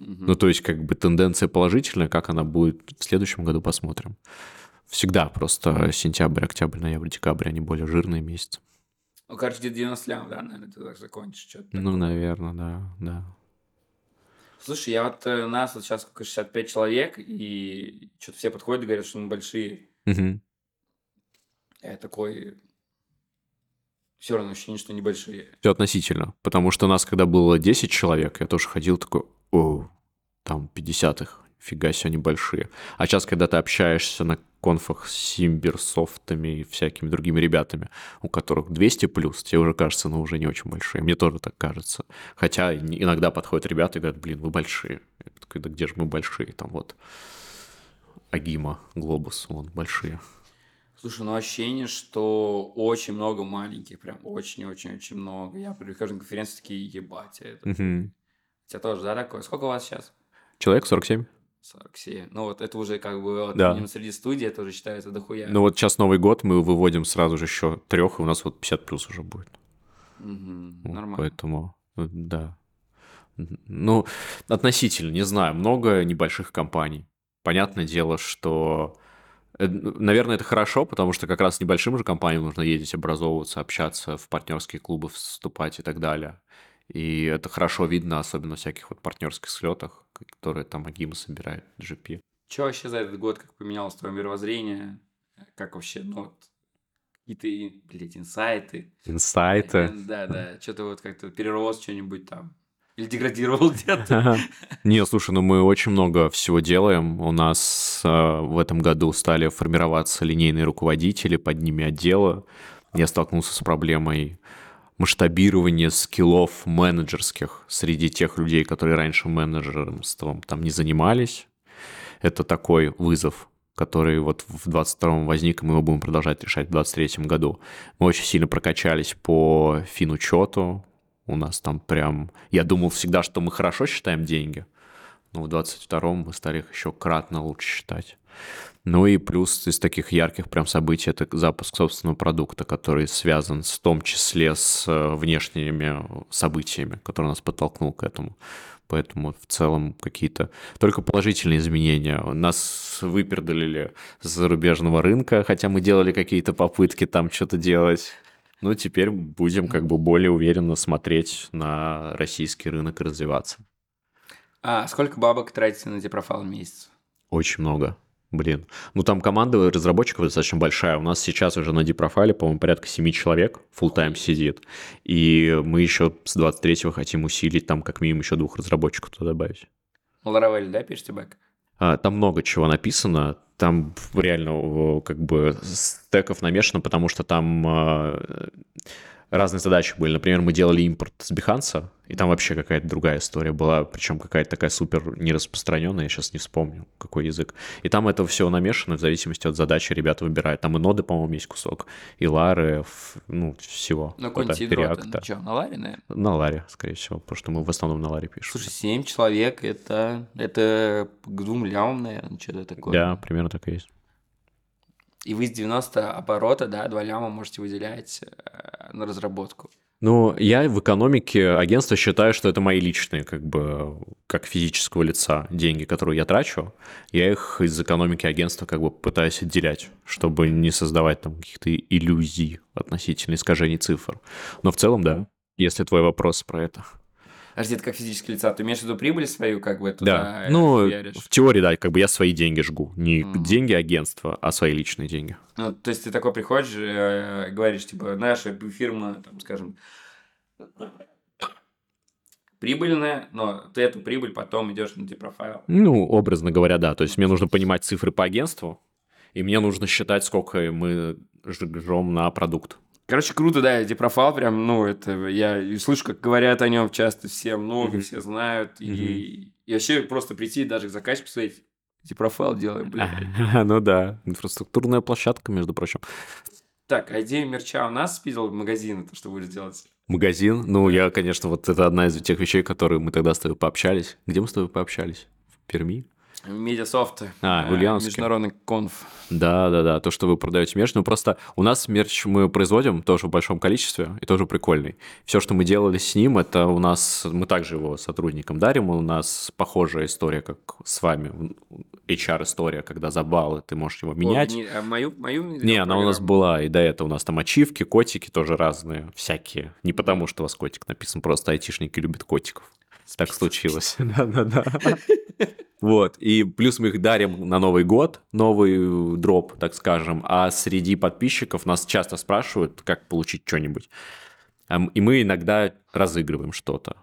Ну, то есть, как бы тенденция положительная, как она будет в следующем году, посмотрим. Всегда просто сентябрь, октябрь, ноябрь, декабрь, они более жирные месяцы. Ну, короче, где-то 90 лям, да, наверное, ты так закончишь что-то. Ну, наверное, да, да. Слушай, я вот, э, нас вот сейчас сколько, 65 человек, и что-то все подходят и говорят, что мы большие. Мгм. Я такой... Все равно ощущение, что небольшие. Все относительно. Потому что у нас, когда было 10 человек, я тоже ходил такой, о, там 50 их, фига себе, они большие. А сейчас, когда ты общаешься на конфах с Симберсофтами и всякими другими ребятами, у которых 200 плюс, тебе уже кажется, ну, уже не очень большие. Мне тоже так кажется. Хотя ин- иногда подходят ребята и говорят, блин, вы большие. Я такой, да где же мы большие? Там вот Агима, Глобус, вон, большие. Слушай, ну ощущение, что очень много маленьких, прям очень-очень-очень много. Я прихожу на конференцию, такие, ебать, это... Мгм. У тебя тоже, да, такое? Сколько у вас сейчас? Человек 47? 47. Ну вот это уже как бы вот, Да. среди студий это уже считается дохуя. Ну вот сейчас Новый год, мы выводим сразу же еще трех, и у нас вот 50 плюс уже будет. Мгм, Вот, Нормально. Поэтому, э, да. Ну, относительно, не знаю, много небольших компаний. Понятное дело, что, э, наверное, это хорошо, потому что как раз небольшим же компаниям нужно ездить, образовываться, общаться, в партнерские клубы вступать и так далее. И это хорошо видно, особенно в всяких вот партнерских слетах, которые там Агима собирает, GP. Что вообще за этот год, как поменялось твое мировоззрение? Как вообще, ну вот, какие-то, блядь, инсайты? Э, Инсайты. Да, да, что-то вот как-то перерос что-нибудь там. Или деградировал где-то. Не, слушай, ну мы очень много всего делаем. У нас э, в этом году стали формироваться линейные руководители, под ними отделы. Я столкнулся с проблемой масштабирования скиллов менеджерских среди тех людей, которые раньше менеджерством там не занимались. Это такой вызов, который вот в 22-м возник, и мы его будем продолжать решать в 23-м году. Мы очень сильно прокачались по финучету. У нас там прям... Я думал всегда, что мы хорошо считаем деньги, но в 22-м мы стали их еще кратно лучше считать. Ну и плюс из таких ярких прям событий это запуск собственного продукта, который связан в том числе с э, внешними событиями, который нас подтолкнул к этому. Поэтому в целом какие-то только положительные изменения. Нас выпердалили с зарубежного рынка, хотя мы делали какие-то попытки там что-то делать. Ну, теперь будем как бы более уверенно смотреть на российский рынок и развиваться. А сколько бабок тратите на депрофайл в месяц? Очень много. Блин. Ну, там команда разработчиков достаточно большая. У нас сейчас уже на дипрофайле, по-моему, порядка 7 человек full-time сидит. И мы еще с 23-го хотим усилить, там как минимум еще двух разработчиков туда добавить. Laravel, да, пишете бэк? А, Там много чего написано. Там реально как бы стеков намешано, потому что там э, разные задачи были. Например, мы делали импорт с Behance, и там вообще какая-то другая история была, причем какая-то такая супер нераспространенная, я сейчас не вспомню, какой язык. И там это все намешано в зависимости от задачи ребята выбирают. Там и ноды, по-моему, есть кусок, и лары, ну, всего. Ну, какой-нибудь ну, что, на ларе, наверное? На ларе, скорее всего, потому что мы в основном на ларе пишем. Слушай, 7 человек, это, это к двум лямам, наверное, что-то такое. Да, примерно так и есть. И вы с 90 оборота, да, 2 ляма можете выделять э, на разработку. Ну, я в экономике агентства считаю, что это мои личные, как бы, как физического лица, деньги, которые я трачу. Я их из экономики агентства как бы пытаюсь отделять, чтобы не создавать там каких-то иллюзий относительно искажений цифр. Но в целом, да, если твой вопрос про это. Подожди, это как физическое лица. Ты имеешь в виду прибыль свою, как бы туда Да, ну, веришь? в теории, да, как бы я свои деньги жгу. Не mm. деньги агентства, а свои личные деньги. Ну, то есть ты такой приходишь, э, говоришь, типа, наша фирма, там, скажем, прибыльная, но ты эту прибыль потом идешь на депрофайл. Ну, образно говоря, да. То есть мне нужно понимать цифры по агентству, и мне нужно считать, сколько мы жжем на продукт. Короче, круто, да, эти профайл прям, ну, это я слышу, как говорят о нем часто все много, mm-hmm. все знают. Mm-hmm. И, и вообще просто прийти даже к заказчику посмотреть, эти профайл делаем, блядь. ну да, инфраструктурная площадка, между прочим. Так, а идея мерча у нас спидил магазин, то, что будешь делать? Магазин? Ну, я, конечно, вот это одна из тех вещей, которые мы тогда с тобой пообщались. Где мы с тобой пообщались? В Перми? Медиасофт. А, в Ульяновске. Международный конф. Да, да, да. То, что вы продаете мерч. Ну, просто у нас мерч мы производим тоже в большом количестве и тоже прикольный. Все, что мы делали с ним, это у нас... Мы также его сотрудникам дарим. У нас похожая история, как с вами. HR-история, когда за баллы ты можешь его менять. О, не, а мою, мою не, она у нас была. И до этого у нас там ачивки, котики тоже разные, всякие. Не потому, что у вас котик написан, просто айтишники любят котиков. Так случилось. Да-да-да. Вот, и плюс мы их дарим на Новый год, новый дроп, так скажем, а среди подписчиков нас часто спрашивают, как получить что-нибудь. И мы иногда разыгрываем что-то.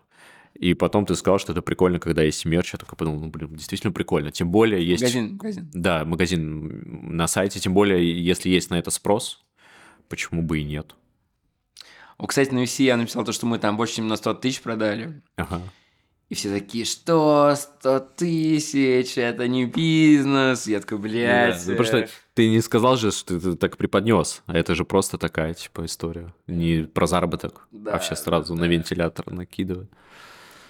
И потом ты сказал, что это прикольно, когда есть мерч. Я только подумал, ну, блин, действительно прикольно. Тем более есть... Магазин, магазин. Да, магазин на сайте. Тем более, если есть на это спрос, почему бы и нет. О, кстати, на UC я написал то, что мы там больше, чем на 100 тысяч продали. Ага. И все такие, что 100 тысяч, это не бизнес. Я такой, блядь. Ну, да, ну, потому что ты не сказал же, что ты так преподнес, а это же просто такая, типа, история. Не про заработок, да, а все сразу да. на вентилятор накидывают.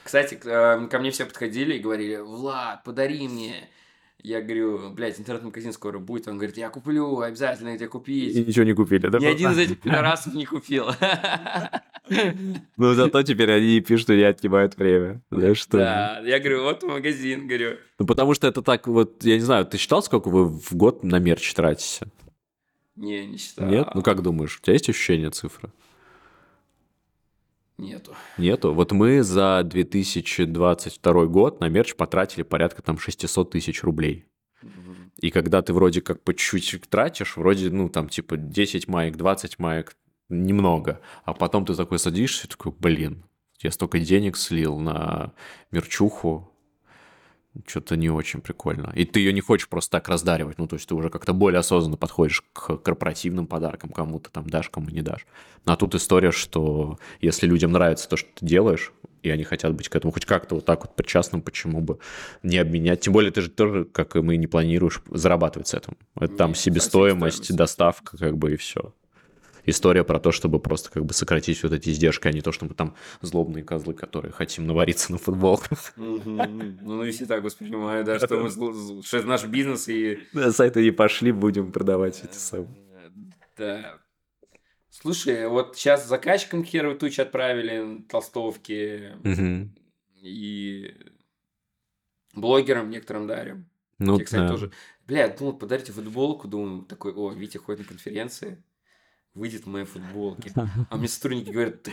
Кстати, э, ко мне все подходили и говорили, Влад, подари мне я говорю, блядь, интернет-магазин скоро будет. Он говорит, я куплю, обязательно тебе купить. И ничего не купили, да? Ни один из этих пидорасов не купил. Ну, зато теперь они пишут, что не отнимают время. Да, что? Да, я говорю, вот магазин, говорю. Ну, потому что это так, вот, я не знаю, ты считал, сколько вы в год на мерч тратите? Не, не считал. Нет? Ну, как думаешь, у тебя есть ощущение цифры? Нету. Нету. Вот мы за 2022 год на мерч потратили порядка там 600 тысяч рублей. И когда ты вроде как по чуть-чуть тратишь, вроде, ну, там, типа, 10 маек, 20 маек, немного. А потом ты такой садишься и такой, блин, я столько денег слил на мерчуху, что-то не очень прикольно. И ты ее не хочешь просто так раздаривать. Ну, то есть ты уже как-то более осознанно подходишь к корпоративным подаркам, кому-то там дашь, кому не дашь. А тут история, что если людям нравится то, что ты делаешь, и они хотят быть к этому хоть как-то вот так вот причастным, почему бы не обменять. Тем более ты же тоже, как и мы, не планируешь зарабатывать с этим. Это там себестоимость, доставка, как бы и все история про то, чтобы просто как бы сократить вот эти издержки, а не то, чтобы там злобные козлы, которые хотим навариться на футболках. Ну, если так воспринимаю, да, что это наш бизнес и... На сайты не пошли, будем продавать эти самые. Да. Слушай, вот сейчас заказчикам херовую тучу отправили толстовки и блогерам некоторым дарим. Ну, Те, кстати, да. тоже. Бля, думал, подарите футболку, думаю, такой, о, Витя ходит на конференции выйдет в моей футболке. А мне сотрудники говорят,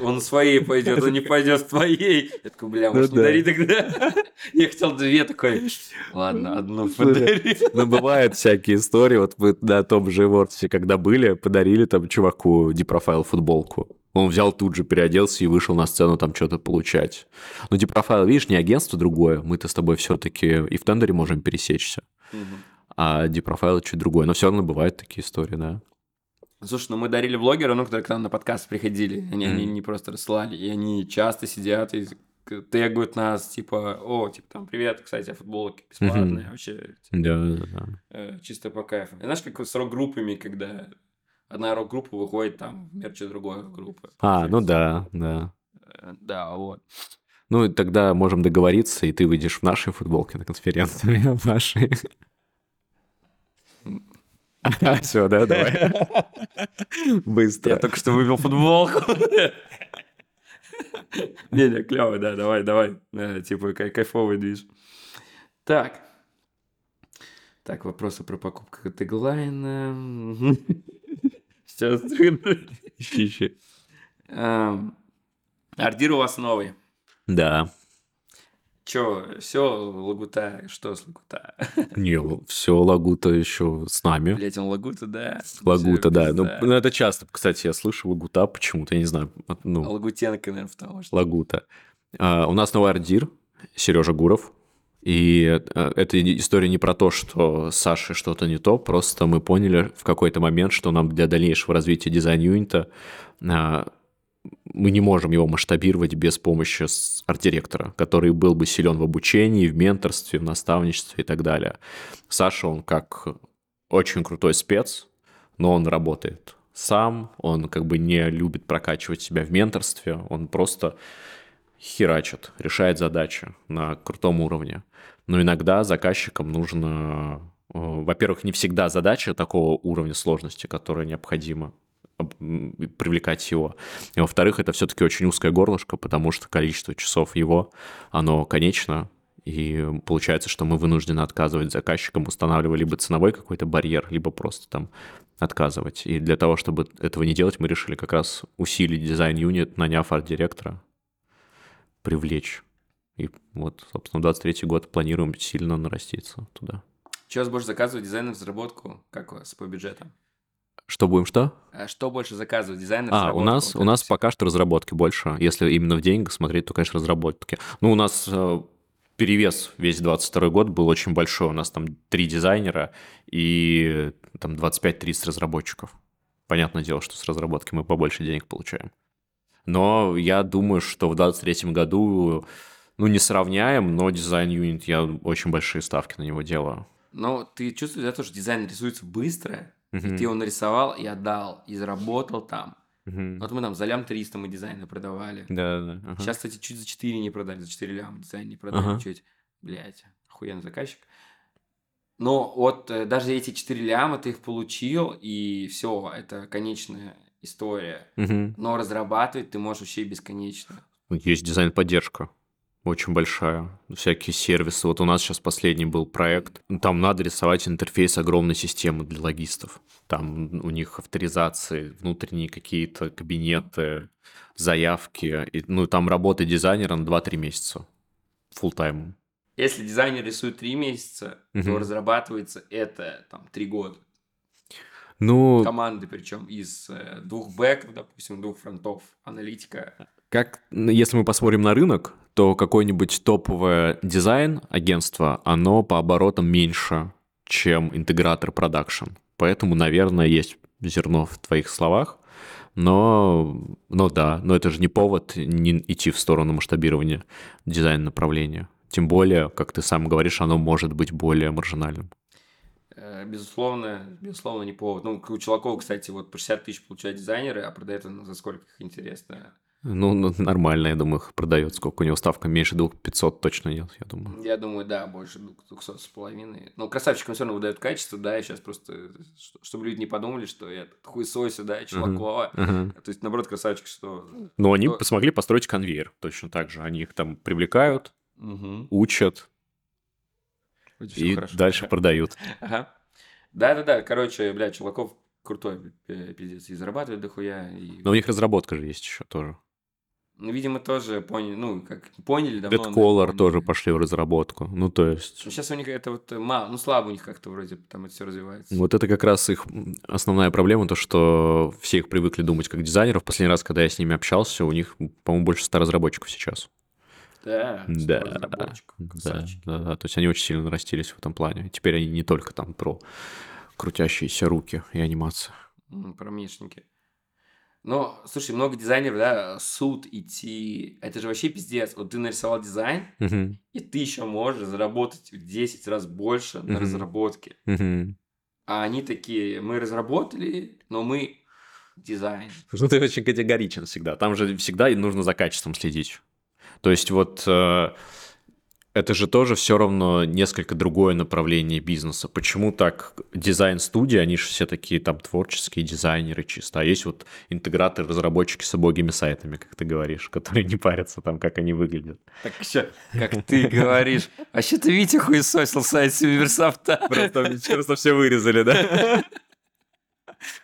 он своей пойдет, он не пойдет в твоей. Я такой, бля, может, ну, не дари тогда? Я хотел две такой. Ладно, одну подари. Ну, бывают всякие истории. Вот мы на том же Ворте, когда были, подарили там чуваку Дипрофайл футболку. Он взял тут же, переоделся и вышел на сцену там что-то получать. Но Дипрофайл, видишь, не агентство другое. Мы-то с тобой все-таки и в тендере можем пересечься. А Дипрофайл чуть другое. Но все равно бывают такие истории, да. Слушай, ну мы дарили блогерам, ну, которые к нам на подкаст приходили. Они, Мгм. они не просто рассылали. И они часто сидят и тегают нас, типа, о, типа, там, привет, кстати, футболки бесплатные, Мгм. вообще Да, да, да. э, чисто по кайфу. И знаешь, как с рок-группами, когда одна рок-группа выходит там в мерче другой группы. А, ну да, да. Э, Да, вот. Ну, тогда можем договориться, и ты выйдешь в нашей футболке на конференцию, в вашей. Все, да, давай. Я Быстро. только что выбил футболку. Не-не, клево, да, давай, давай. Да, Типа кай- кайфовый движ. Так. Так, вопросы про покупку теглайна. Сейчас. Ищи, ищи. Эм, Ордир у вас новый. Да. Чё, все, Лагута, что с Лагута? Не, все Лагута еще с нами. Блять, он Лагута, да. Лагута, да. Ну, ну, это часто, кстати, я слышу Лагута почему-то, я не знаю. Ну, Лагутенко, наверное, потому что. Лагута. А, у нас новый ардир, Сережа Гуров. И э, эта история не про то, что с Сашей что-то не то, просто мы поняли в какой-то момент, что нам для дальнейшего развития дизайн-юнита а, мы не можем его масштабировать без помощи арт-директора, который был бы силен в обучении, в менторстве, в наставничестве и так далее. Саша, он как очень крутой спец, но он работает сам, он как бы не любит прокачивать себя в менторстве, он просто херачит, решает задачи на крутом уровне. Но иногда заказчикам нужно, э, во-первых, не всегда задача такого уровня сложности, которая необходима привлекать его. И во-вторых, это все-таки очень узкое горлышко, потому что количество часов его, оно конечно, и получается, что мы вынуждены отказывать заказчикам, устанавливая либо ценовой какой-то барьер, либо просто там отказывать. И для того, чтобы этого не делать, мы решили как раз усилить дизайн-юнит, наняв арт-директора, привлечь. И вот, собственно, 23 год планируем сильно нараститься туда. Вас больше заказывать, дизайн и разработку? Как у вас по бюджетам? Что будем что? А что больше заказывать, дизайн А, у нас, Вот у нас пока что разработки больше. Если именно в деньгах смотреть, то, конечно, разработки. Ну, у нас э, перевес весь 22 год был очень большой. У нас там три дизайнера и э, там 25-30 разработчиков. Понятное дело, что с разработки мы побольше денег получаем. Но я думаю, что в 23 году, ну, не сравняем, но дизайн-юнит, я очень большие ставки на него делаю. Но ты чувствуешь, да, то, что дизайн рисуется быстро, Мгм. и ты его нарисовал и отдал, и заработал там. Мгм. Вот мы там за лям 300 мы дизайны продавали. Да, да. ага. Сейчас, кстати, чуть за 4 не продали, за 4 ляма дизайн не продали Ага. чуть. Блять, охуенный заказчик. Но вот э, даже эти 4 ляма ты их получил, и все, это конечная история. Мгм. Но разрабатывать ты можешь вообще бесконечно. Есть дизайн-поддержка. Очень большая. Всякие сервисы. Вот у нас сейчас последний был проект. Там надо рисовать интерфейс огромной системы для логистов. Там у них авторизации, внутренние какие-то кабинеты, заявки. И, ну, там работа дизайнера на 2-3 месяца. full тайм Если дизайнер рисует 3 месяца, то Мгм. разрабатывается это там 3 года. Ну, Команды причем из э, двух бэков, допустим, двух фронтов, аналитика. Как, если мы посмотрим на рынок, то какое-нибудь топовое дизайн-агентство, оно по оборотам меньше, чем интегратор продакшн. Поэтому, наверное, есть зерно в твоих словах. Но, но да, но это же не повод не идти в сторону масштабирования дизайн-направления. Тем более, как ты сам говоришь, оно может быть более маржинальным. Э, Безусловно, безусловно, не повод. Ну, у Чулакова, кстати, вот по 60 тысяч получают дизайнеры, а продает он за сколько их интересно. Ну, ну, нормально, я думаю, их продает. Сколько у него ставка? Меньше 2500 точно нет, я думаю. Я думаю, да, больше 200 с половиной. Но красавчикам все равно выдают качество, да, и сейчас просто, чтобы люди не подумали, что я тут хуесосю, да, Чулакова. Ага. То есть, наоборот, красавчик, что... Но они Что- смогли построить конвейер точно так же. Они их там привлекают, Угу. учат и дальше продают. Ага. Да-да-да, короче, бля, Чулаков крутой э, пиздец, и зарабатывает дохуя, и... Но у них разработка же есть еще тоже. Ну, видимо, тоже поняли, ну, как поняли давно. Dead но- тоже пошли в разработку. Ну, то есть... Ну, сейчас у них это вот э, мало, ну, слабо у них как-то вроде там это все развивается. Вот это как раз их основная проблема, то, что все их привыкли думать как дизайнеров. Последний раз, когда я с ними общался, у них, по-моему, больше 100 разработчиков сейчас. Да, Да, да, да, да. То есть они очень сильно нарастились в этом плане. Теперь они не только там про крутящиеся руки и анимация. М, Про. Но, слушай, много дизайнеров, да, суд идти, это же вообще пиздец. Вот ты нарисовал дизайн, Мгм. и ты еще можешь заработать в 10 раз больше на Мгм. разработке. Мгм. А они такие, мы разработали, но мы дизайн. Ну, ты очень категоричен всегда. Там же всегда нужно за качеством следить. То есть вот э, это же тоже все равно несколько другое направление бизнеса. Почему так дизайн-студии, они же все такие там творческие дизайнеры чисто, а есть вот интеграторы, разработчики с убогими сайтами, как ты говоришь, которые не парятся там, как они выглядят. Так еще, как ты говоришь. Вообще-то Витя хуесосил сайт Сильверсофта. Просто, просто все вырезали, да?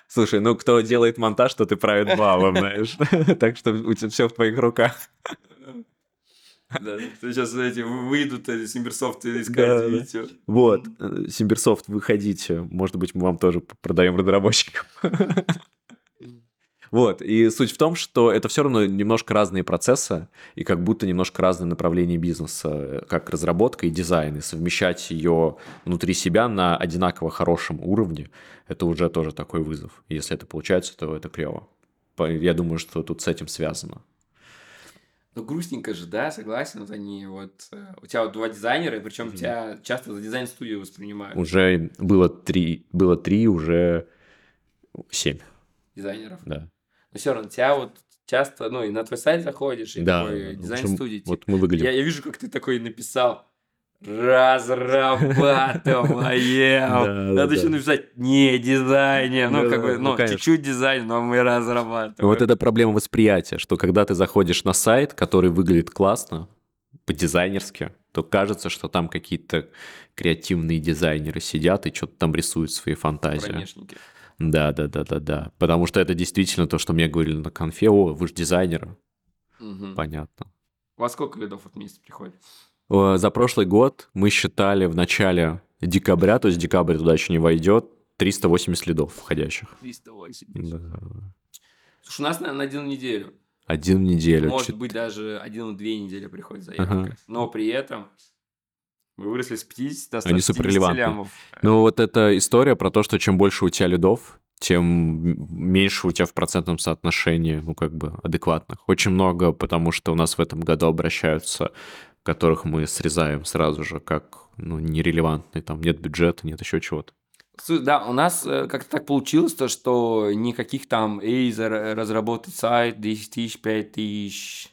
Слушай, ну кто делает монтаж, то ты правит балом, знаешь. Так что у тебя все в твоих руках. Да, сейчас эти выйдут эти Симберсофты Да, искать. Вот, э, Симберсофт, выходите. Может быть, мы вам тоже продаем разработчикам. Вот, и суть в том, что это все равно немножко разные процессы и как будто немножко разные направления бизнеса, э, как разработка и дизайн, и совмещать ее внутри себя на одинаково хорошем уровне, это уже тоже такой вызов. Если это получается, то это клево. Я думаю, что тут с этим связано. Ну, грустненько же, да, согласен, вот они вот... э, У тебя вот два дизайнера, причем Мгм. тебя часто за дизайн-студию воспринимают, Уже было три, было три, уже семь, дизайнеров. да. Но все равно тебя вот часто, ну, и на твой сайт заходишь, и Да, такой дизайн-студии. Вот мы выглядим. Я, я вижу, как ты такой написал разрабатываем. Надо еще написать не дизайнер. Ну, как бы, ну, ну, чуть-чуть дизайн, но мы разрабатываем. Вот это проблема восприятия, что когда ты заходишь на сайт, который выглядит классно, по-дизайнерски, то кажется, что там какие-то креативные дизайнеры сидят и что-то там рисуют свои фантазии. Бронешники. Да, да, да, да, да. Потому что это действительно то, что мне говорили на конфе. О, вы же дизайнер. Мгм. Понятно. Во сколько лидов от месяца приходит? Э, За прошлый год мы считали в начале декабря, то есть декабрь туда еще не войдет, 380 лидов входящих. 380. Да. Слушай, у нас, наверное, на одну неделю. Один в неделю. Может Чет- быть, даже один-две недели приходит заявка. Ага. Но при этом мы выросли с 50 до Они 150 суперрелевантны. лямов. Ну, вот эта история про то, что чем больше у тебя лидов, тем меньше у тебя в процентном соотношении, ну, как бы, адекватных. Очень много, потому что у нас в этом году обращаются, которых мы срезаем сразу же, как, ну, нерелевантные, там, нет бюджета, нет еще чего-то. Да, у нас э, как-то так получилось, то, что никаких там, эй, разработать сайт, 10 тысяч, 5 тысяч.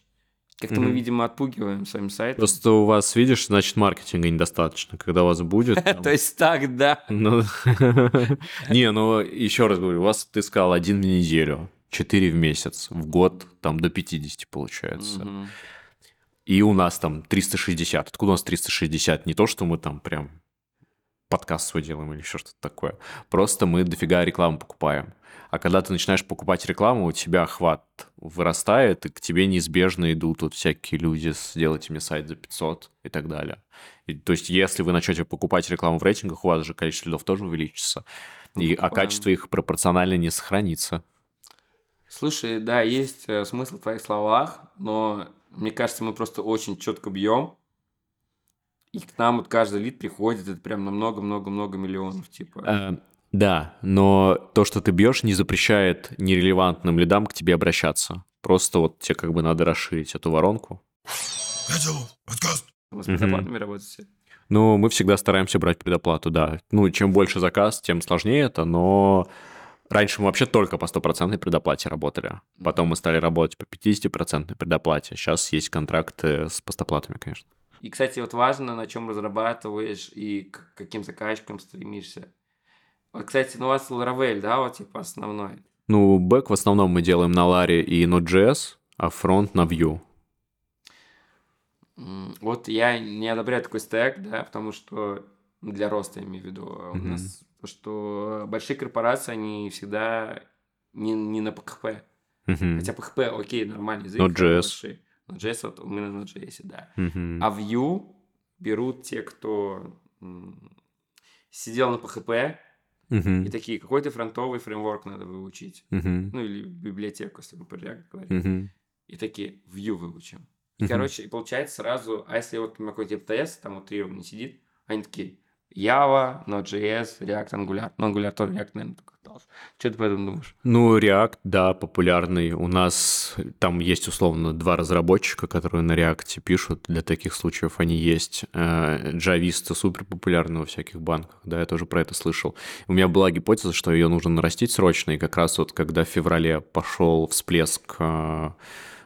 Как-то мы, Мгм. видимо, отпугиваем своим сайтом. Просто у вас, видишь, значит, маркетинга недостаточно. Когда у вас будет... То есть так, да. Ну, не, ну, еще раз говорю, у вас, ты сказал, один в неделю, четыре в месяц, в год там до 50 получается. И у нас там 360. Откуда у нас 360? Не то, что мы там прям подкаст свой делаем или еще что-то такое. Просто мы дофига рекламу покупаем. А когда ты начинаешь покупать рекламу, у тебя охват вырастает, и к тебе неизбежно идут вот всякие люди, сделайте мне сайт за 500 и так далее. И, то есть, если вы начнете покупать рекламу в рейтингах, у вас же количество лидов тоже увеличится. Ну, И, а качество их пропорционально не сохранится. Слушай, да, есть э, смысл в твоих словах, но мне кажется, мы просто очень четко бьем. И к нам вот каждый лид приходит, это прям на много-много-много миллионов, типа. Э, да, но то, что ты бьешь, не запрещает нерелевантным лидам к тебе обращаться. Просто вот тебе как бы надо расширить эту воронку. Вы с мгм. предоплатами работаете? Ну, мы всегда стараемся брать предоплату, да. Ну, чем больше заказ, тем сложнее это, но раньше мы вообще только по стопроцентной предоплате работали. Потом мы стали работать по 50% предоплате. Сейчас есть контракты с постоплатами, конечно. И, кстати, вот важно, на чем разрабатываешь и к каким заказчикам стремишься. Вот, кстати, ну у вас Laravel, да, вот типа основной. Ну, бэк в основном мы делаем на Laravel и Node.js, а фронт на Vue. Вот я не одобряю такой стек, да, потому что для роста, я имею в виду, у Мгм. нас, потому что большие корпорации, они всегда не, не на PHP. Мгм. Хотя PHP, окей, нормальный язык. Node.js. Node.js, вот мы на Node.js, да. Мгм. А Vue берут те, кто сидел на PHP, Мгм. и такие, какой то фронтовый фреймворк надо выучить. Мгм. Ну, или библиотеку, если мы про React говорим. Мгм. И такие, Vue выучим. И, Мгм. короче, и получается сразу, а если вот какой-то ТС там утрированный сидит, они такие, Java, Node.js, React, Angular. Ну, Angular тоже React, наверное, только остался. Что ты по этому думаешь? Ну, React, да, популярный. У нас там есть, условно, два разработчика, которые на React пишут. Для таких случаев они есть. Джависты супер популярны во всяких банках. Да, я тоже про это слышал. У меня была гипотеза, что ее нужно нарастить срочно. И как раз вот когда в феврале пошел всплеск э,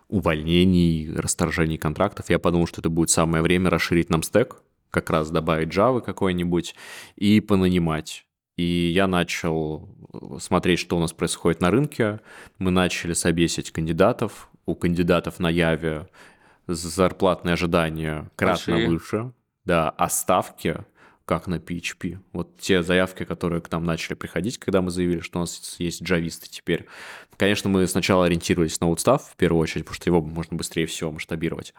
увольнений, расторжений контрактов, я подумал, что это будет самое время расширить нам стек, как раз добавить Java какой-нибудь и понанимать. И я начал э, смотреть, что у нас происходит на рынке. Мы начали собесить кандидатов. У кандидатов на Яве зарплатные ожидания кратно Большие. выше. Да, а ставки как на PHP. Вот те заявки, которые к нам начали приходить, когда мы заявили, что у нас есть джависты теперь. Конечно, мы сначала ориентировались на Outstaff в первую очередь, потому что его можно быстрее всего масштабировать.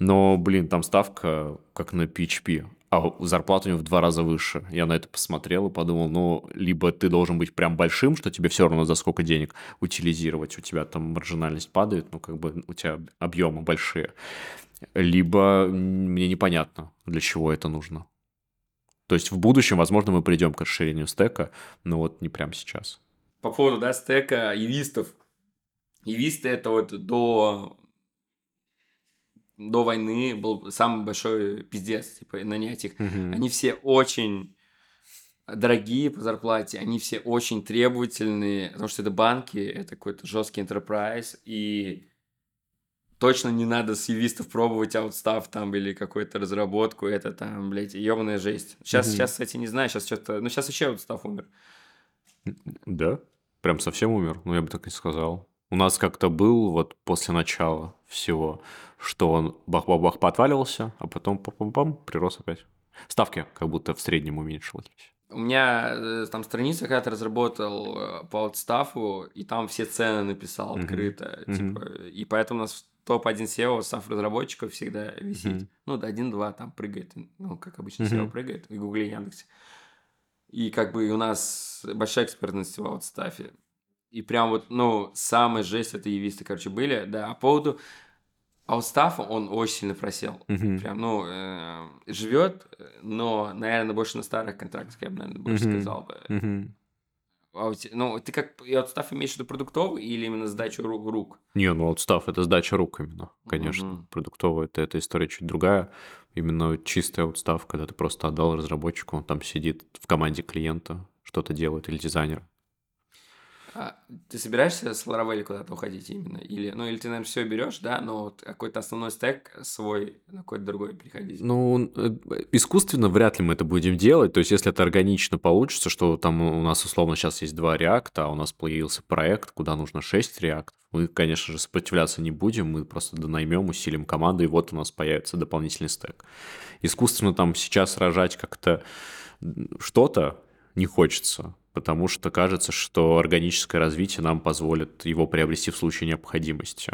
Но, блин, там ставка как на PHP, а зарплата у него в два раза выше. Я на это посмотрел и подумал, ну, либо ты должен быть прям большим, что тебе все равно за сколько денег утилизировать, у тебя там маржинальность падает, ну, как бы у тебя объемы большие. Либо мне непонятно, для чего это нужно. То есть в будущем, возможно, мы придем к расширению стека, но вот не прямо сейчас. По поводу, да, стека ювистов. Ювисты это вот до до войны был самый большой пиздец, типа, нанять их. Мгм. Они все очень дорогие по зарплате, они все очень требовательные, потому что это банки, это какой-то жесткий enterprise, и точно не надо с ювистов пробовать аутстав там или какую-то разработку, это там, блядь, ебаная жесть. Сейчас, Мгм. сейчас, кстати, не знаю, сейчас что-то, ну сейчас вообще аутстав умер. Да? Прям совсем умер? Ну, я бы так и сказал. У нас как-то был вот после начала всего, что он бах-бах-бах поотваливался, а потом пам-пам-пам, прирос опять. Ставки как будто в среднем уменьшились. У меня э, там страница, когда ты разработал э, по аутстафу, и там все цены написал открыто. Мгм. Типа, и поэтому у нас топ-1 SEO став разработчиков всегда висит. Мгм. Ну, да, 1-2 там прыгает. Ну, как обычно. SEO прыгает в Гугле и Яндексе. И как бы у нас большая экспертность в аутстафе. И прям вот, ну, самая жесть это ювисты, короче, были. Да, а по поводу аутстафа он очень сильно просел. Мгм. Прям, ну, э, живет, но, наверное, больше на старых контрактах, я бы, наверное, больше Мгм. сказал бы. А у те- ну, ты как и аутстаф имеешь в виду продуктовый или именно сдачу ру- рук? Не, ну отстав это сдача рук именно, конечно. Мгм. Продуктовая это, эта история чуть другая. Именно чистая отстав, когда ты просто отдал разработчику, он там сидит в команде клиента, что-то делает, или дизайнера. А ты собираешься с Laravel куда-то уходить именно? Или, ну, или ты, наверное, все берешь, да, но вот какой-то основной стек свой на какой-то другой переходить? Ну, э, искусственно вряд ли мы это будем делать. То есть, если это органично получится, что там у нас условно сейчас есть два реакта, а у нас появился проект, куда нужно 6 реактов, мы, конечно же, сопротивляться не будем, мы просто донаймем, усилим команду, и вот у нас появится дополнительный стек. Искусственно там сейчас рожать как-то что-то не хочется, потому что кажется, что органическое развитие нам позволит его приобрести в случае необходимости.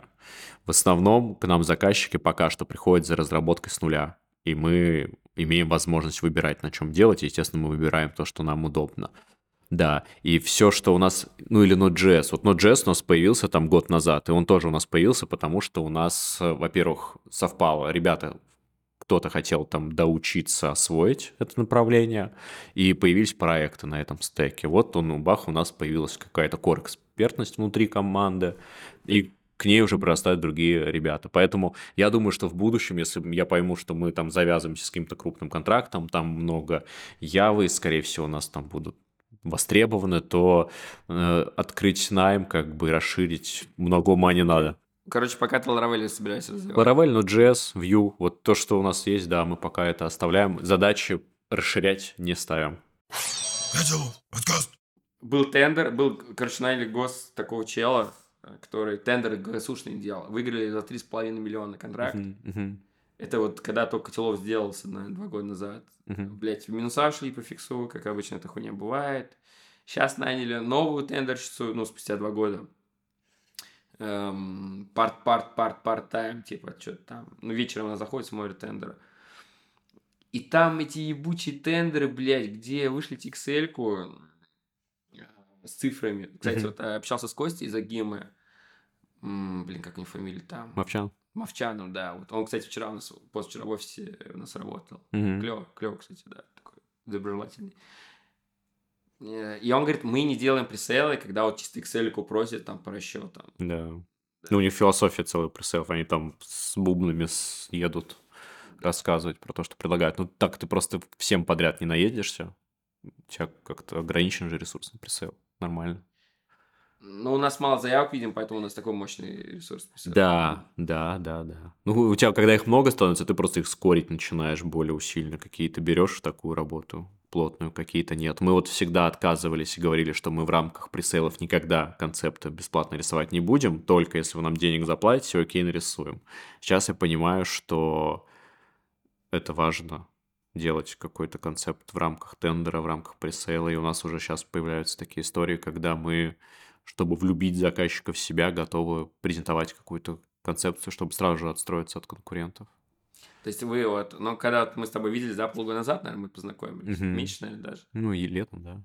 В основном к нам заказчики пока что приходят за разработкой с нуля, и мы имеем возможность выбирать, на чем делать, и, естественно, мы выбираем то, что нам удобно. Да, и все, что у нас, ну или Node.js. Вот Node.js у нас появился там год назад, и он тоже у нас появился, потому что у нас, во-первых, совпало. Ребята, кто-то хотел там доучиться освоить это направление, и появились проекты на этом стеке. Вот он, бах, у нас появилась какая-то core-экспертность внутри команды, и к ней уже прирастают другие ребята. Поэтому я думаю, что в будущем, если я пойму, что мы там завязываемся с каким-то крупным контрактом, там много явы, скорее всего, у нас там будут востребованы, то э, открыть найм, как бы расширить много ума не надо. Короче, пока ты Laravel собираешься развивать. Laravel, Node.js, Vue, вот то, что у нас есть, да, мы пока это оставляем. Задачи расширять не ставим. Был тендер, был, короче, наняли гос такого чела, который тендер ГСУшный делал. Выиграли за 3,5 миллиона контракт. Это вот когда только Котелов сделался, наверное, два года назад. Блять, в минуса шли по фиксу, как обычно эта хуйня бывает. Сейчас наняли новую тендерщицу, ну, спустя два года. Эм, парт, парт, парт тайм, типа, что-то там. Ну, вечером она заходит, смотрит тендеры. И там эти ебучие тендеры, блядь, где вышлите Excel-ку э, с цифрами. Кстати, вот э, общался с Костей из Агимы. Блин, как у него фамилия там? Мовчан. Мовчаном, да. Вот он, кстати, вчера у нас, позавчера в офисе у нас работал. Мгм. Клево, клево, кстати, да. Такой доброжелательный. Э, И он говорит, мы не делаем пресейлы, когда вот чисто Excel просит там по расчетам. Да. Ну, у них философия целая пресейлов, они там с бубнами едут рассказывать про то, что предлагают. Ну, так ты просто всем подряд не наедешься. У тебя как-то ограничен же ресурс на пресейл. Нормально. Ну, у нас мало заявок, видим, поэтому у нас такой мощный ресурс. Да, да, да, да. Ну, у тебя, когда их много становится, ты просто их скорить начинаешь более усиленно. Какие-то берешь такую работу плотную, какие-то нет. Мы вот всегда отказывались и говорили, что мы в рамках пресейлов никогда концепты бесплатно рисовать не будем, только если вы нам денег заплатите, окей, нарисуем. Сейчас я понимаю, что это важно делать какой-то концепт в рамках тендера, в рамках пресейла, и у нас уже сейчас появляются такие истории, когда мы, чтобы влюбить заказчика в себя, готовы презентовать какую-то концепцию, чтобы сразу же отстроиться от конкурентов. То есть вы вот, ну, когда вот мы с тобой виделись, да, полгода назад, наверное, мы познакомились, Мгм. меньше, наверное, даже, Ну и летом, да.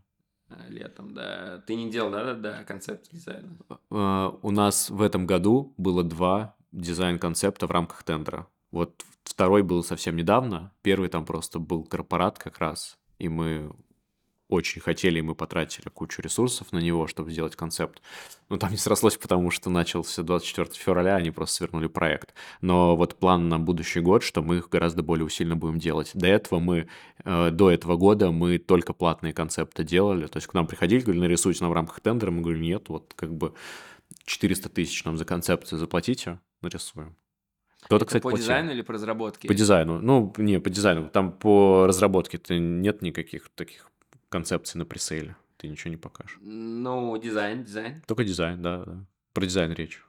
э, летом, да. Ты не делал, да, да, да, концепт дизайна? Э, У нас в этом году было два дизайн-концепта в рамках тендера. Вот второй был совсем недавно, первый там просто был корпорат как раз, и мы очень хотели, и мы потратили кучу ресурсов на него, чтобы сделать концепт. Но там не срослось, потому что начался 24 февраля, они просто свернули проект. Но вот план на будущий год, что мы их гораздо более усиленно будем делать. До этого мы, э, до этого года мы только платные концепты делали. То есть к нам приходили, говорили, нарисуйте нам в рамках тендера. Мы говорим, нет, вот как бы 400 тысяч нам за концепцию заплатите, нарисуем. Кто-то, кстати, по платил. дизайну или по разработке? По дизайну. Ну, не, по дизайну. Там по разработке-то нет никаких таких концепций на пресейле. Ты ничего не покажешь. Ну, дизайн, дизайн. Только дизайн, да, да. Про дизайн речь.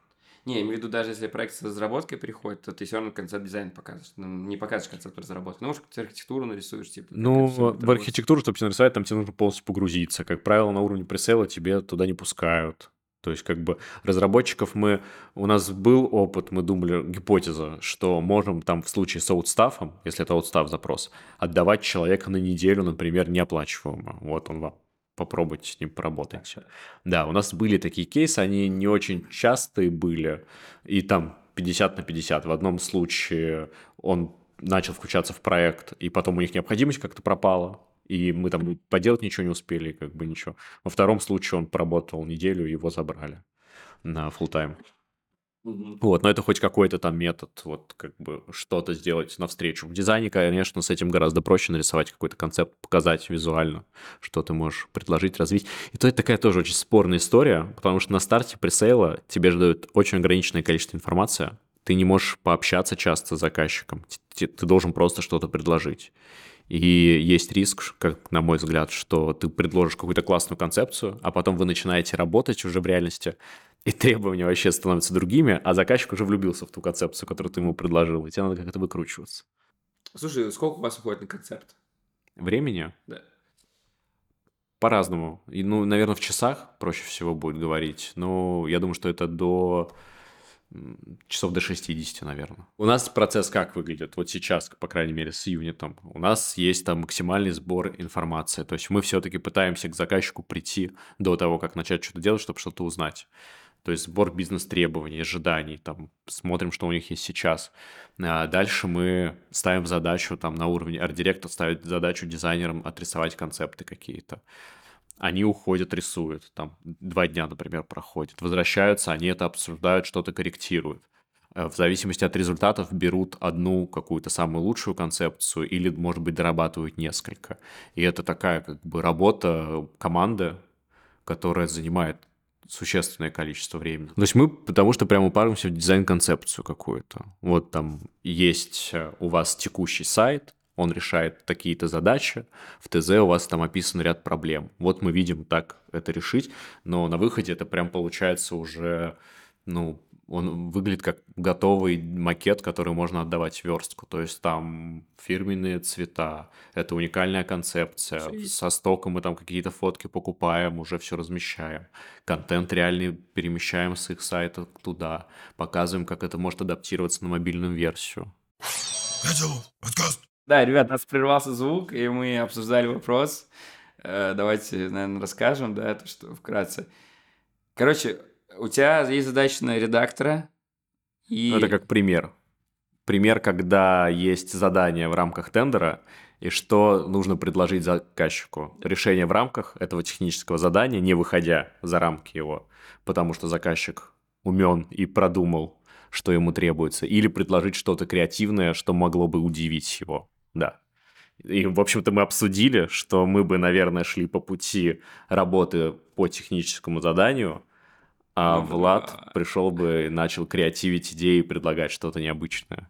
Не, я имею в виду, даже если проект с разработкой приходит, то ты все равно концепт дизайн покажешь. Ну, не покажешь концепт разработки. Ну, может, архитектуру нарисуешь, типа. Ну, в архитектуру, чтобы тебе нарисовать, там тебе нужно полностью погрузиться. Как правило, на уровне пресейла тебе туда не пускают. То есть, как бы, разработчиков мы... У нас был опыт, мы думали, гипотеза, что можем там в случае с аутстафом, если это аутстаф запрос, отдавать человека на неделю, например, неоплачиваемо. Вот он вам. Попробуйте с ним поработать. Да, у нас были такие кейсы, они не очень частые были, и там 50 на 50. В одном случае он начал включаться в проект, и потом у них необходимость как-то пропала, и мы там поделать ничего не успели, как бы ничего. Во втором случае он поработал неделю, его забрали на full тайм Мгм. Вот, но это хоть какой-то там метод, вот как бы что-то сделать навстречу. В дизайне, конечно, с этим гораздо проще нарисовать какой-то концепт, показать визуально, что ты можешь предложить, развить. И то это такая тоже очень спорная история, потому что на старте пресейла тебе же дают очень ограниченное количество информации, ты не можешь пообщаться часто с заказчиком, ты должен просто что-то предложить. И есть риск, как на мой взгляд, что ты предложишь какую-то классную концепцию, а потом вы начинаете работать уже в реальности, и требования вообще становятся другими, а заказчик уже влюбился в ту концепцию, которую ты ему предложил, и тебе надо как-то выкручиваться. Слушай, сколько у вас уходит на концепт? Времени Да. по-разному. И, ну, наверное, в часах проще всего будет говорить. Но я думаю, что это до часов до 60, наверное. У нас процесс как выглядит? Вот сейчас, по крайней мере, с юнитом. У нас есть там максимальный сбор информации. То есть мы все-таки пытаемся к заказчику прийти до того, как начать что-то делать, чтобы что-то узнать. То есть сбор бизнес-требований, ожиданий, там, смотрим, что у них есть сейчас. А дальше мы ставим задачу там на уровне, арт-директор ставит задачу дизайнерам отрисовать концепты какие-то. Они уходят, рисуют, там два дня, например, проходит, возвращаются, они это обсуждают, что-то корректируют. Э, В зависимости от результатов берут одну какую-то самую лучшую концепцию или, может быть, дорабатывают несколько. И это такая как бы работа команды, которая занимает существенное количество времени. То есть мы потому что прямо упаримся в дизайн-концепцию какую-то. Вот там есть э, у вас текущий сайт, он решает такие-то задачи, в ТЗ у вас там описан ряд проблем. Вот мы видим так это решить, но на выходе это прям получается уже, ну, он выглядит как готовый макет, который можно отдавать в верстку. То есть там фирменные цвета, это уникальная концепция. Есть. Со стоком мы там какие-то фотки покупаем, уже все размещаем. Контент реальный перемещаем с их сайта туда. Показываем, как это может адаптироваться на мобильную версию. Да, ребят, у нас прервался звук, и мы обсуждали вопрос. Э, Давайте, наверное, расскажем, да, то, что вкратце. Короче, у тебя есть задача на редактора, и... Ну, Это как пример. Пример, когда есть задание в рамках тендера, и что нужно предложить заказчику. Решение в рамках этого технического задания, не выходя за рамки его, потому что заказчик умен и продумал, что ему требуется, или предложить что-то креативное, что могло бы удивить его. Да. И, в общем-то, мы обсудили, что мы бы, наверное, шли по пути работы по техническому заданию, а Ну, Влад да. пришел бы и начал креативить идеи и предлагать что-то необычное.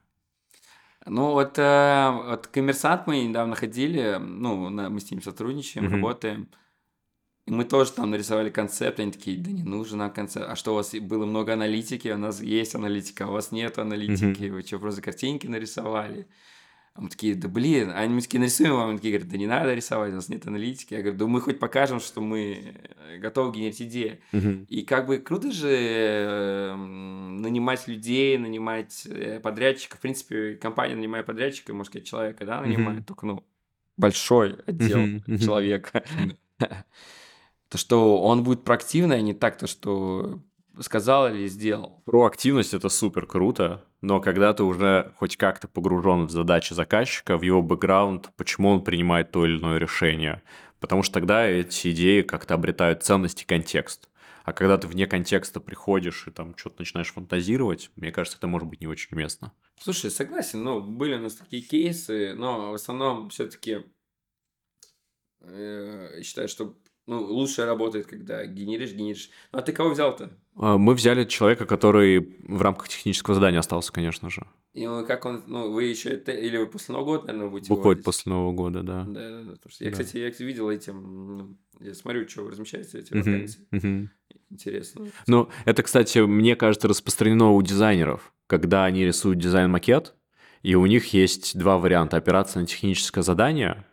Ну, вот, э, вот коммерсант мы недавно ходили, ну, на- мы с ним сотрудничаем, Мгм. работаем. И мы тоже там нарисовали концепт, они такие, да не нужен нам концепт. А что у вас было много аналитики, у нас есть аналитика, а у вас нет аналитики, вы что, просто картинки нарисовали? А мы такие, да блин, а они такие, нарисуем вам, они такие говорят, да не надо рисовать, у нас нет аналитики. Я говорю, да мы хоть покажем, что мы э, готовы генерить идеи. Мгм. И как бы круто же э, нанимать людей, нанимать э, подрядчиков. В принципе, компания нанимает подрядчика, можно сказать, человека, да, нанимает, Мгм. только, ну, большой отдел мгм. человека. То, что он будет проактивный, а не так, то, что сказал или сделал. Проактивность это супер круто, но когда ты уже хоть как-то погружен в задачи заказчика, в его бэкграунд, почему он принимает то или иное решение, потому что тогда эти идеи как-то обретают ценность и контекст. А когда ты вне контекста приходишь и там что-то начинаешь фантазировать, мне кажется, это может быть не очень уместно. Слушай, согласен, ну, были у нас такие кейсы, но в основном все-таки считаю, что ну, лучше работает, когда генеришь, генеришь. Ну, а ты кого взял-то? А, Мы взяли человека, который в рамках технического задания остался, конечно же. И он- как он, ну, вы еще, это- или вы после Нового года, наверное, будете Выходит выводить? после Нового года, да. Да, да, да. Потому что я, Да. кстати, я видел этим, ну, я смотрю, что вы размещаете эти вакансии. Интересно. Ну, это, кстати, мне кажется, распространено у дизайнеров, когда они рисуют дизайн-макет, и у них есть два варианта. Опираться на техническое задание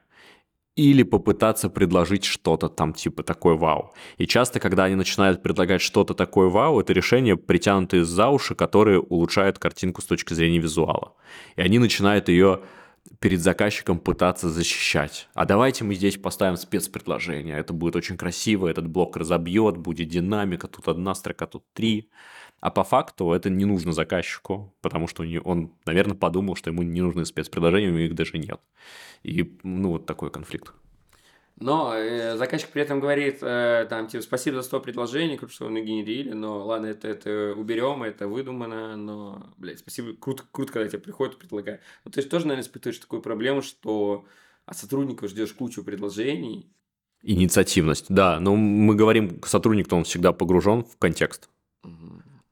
или попытаться предложить что-то там типа такой вау. И часто, когда они начинают предлагать что-то такое вау, это решение притянутые за уши, которые улучшают картинку с точки зрения визуала. И они начинают ее перед заказчиком пытаться защищать. А давайте мы здесь поставим спецпредложение. Это будет очень красиво, этот блок разобьет, будет динамика, тут одна строка, тут три. А по факту это не нужно заказчику, потому что он, наверное, подумал, что ему не нужны спецпредложения, у них даже нет. И, ну, вот такой конфликт. Но э, заказчик при этом говорит, э, там, типа, спасибо за 100 предложений, круто, что вы нагенерили, но ладно, это, это уберем, это выдумано, но, блядь, спасибо, круто, круто, когда тебе приходят и предлагают. Ну, ты же тоже, наверное, испытываешь такую проблему, что от сотрудников ждешь кучу предложений, Инициативность, да. Но мы говорим, сотрудник, то он всегда погружен в контекст.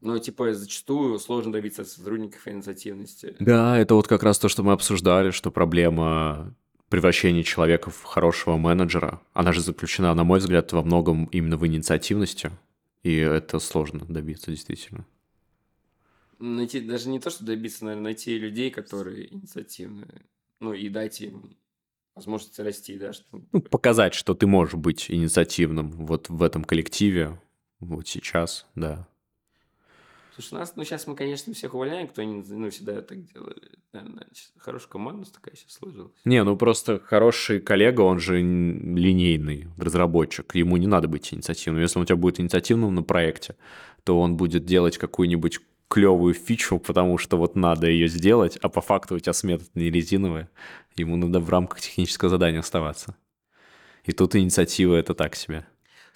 Мгм. Ну, типа, зачастую сложно добиться от сотрудников инициативности. Да, это вот как раз то, что мы обсуждали, что проблема превращения человека в хорошего менеджера, она же заключена, на мой взгляд, во многом именно в инициативности, и это сложно добиться действительно. Найти, даже не то, что добиться, наверное, найти людей, которые инициативные, ну, и дать им возможность расти, да, что Ну, показать, что ты можешь быть инициативным вот в этом коллективе, вот сейчас, да. Слушай, у нас, ну, сейчас мы, конечно, всех увольняем, кто не, ну, всегда так делали. Наверное, хорошая команда такая сейчас сложилась. Не, ну просто хороший коллега, он же линейный разработчик, ему не надо быть инициативным. Если он у тебя будет инициативным на проекте, то он будет делать какую-нибудь клевую фичу, потому что вот надо ее сделать, а по факту у тебя смета не резиновая, ему надо в рамках технического задания оставаться. И тут инициатива это так себе.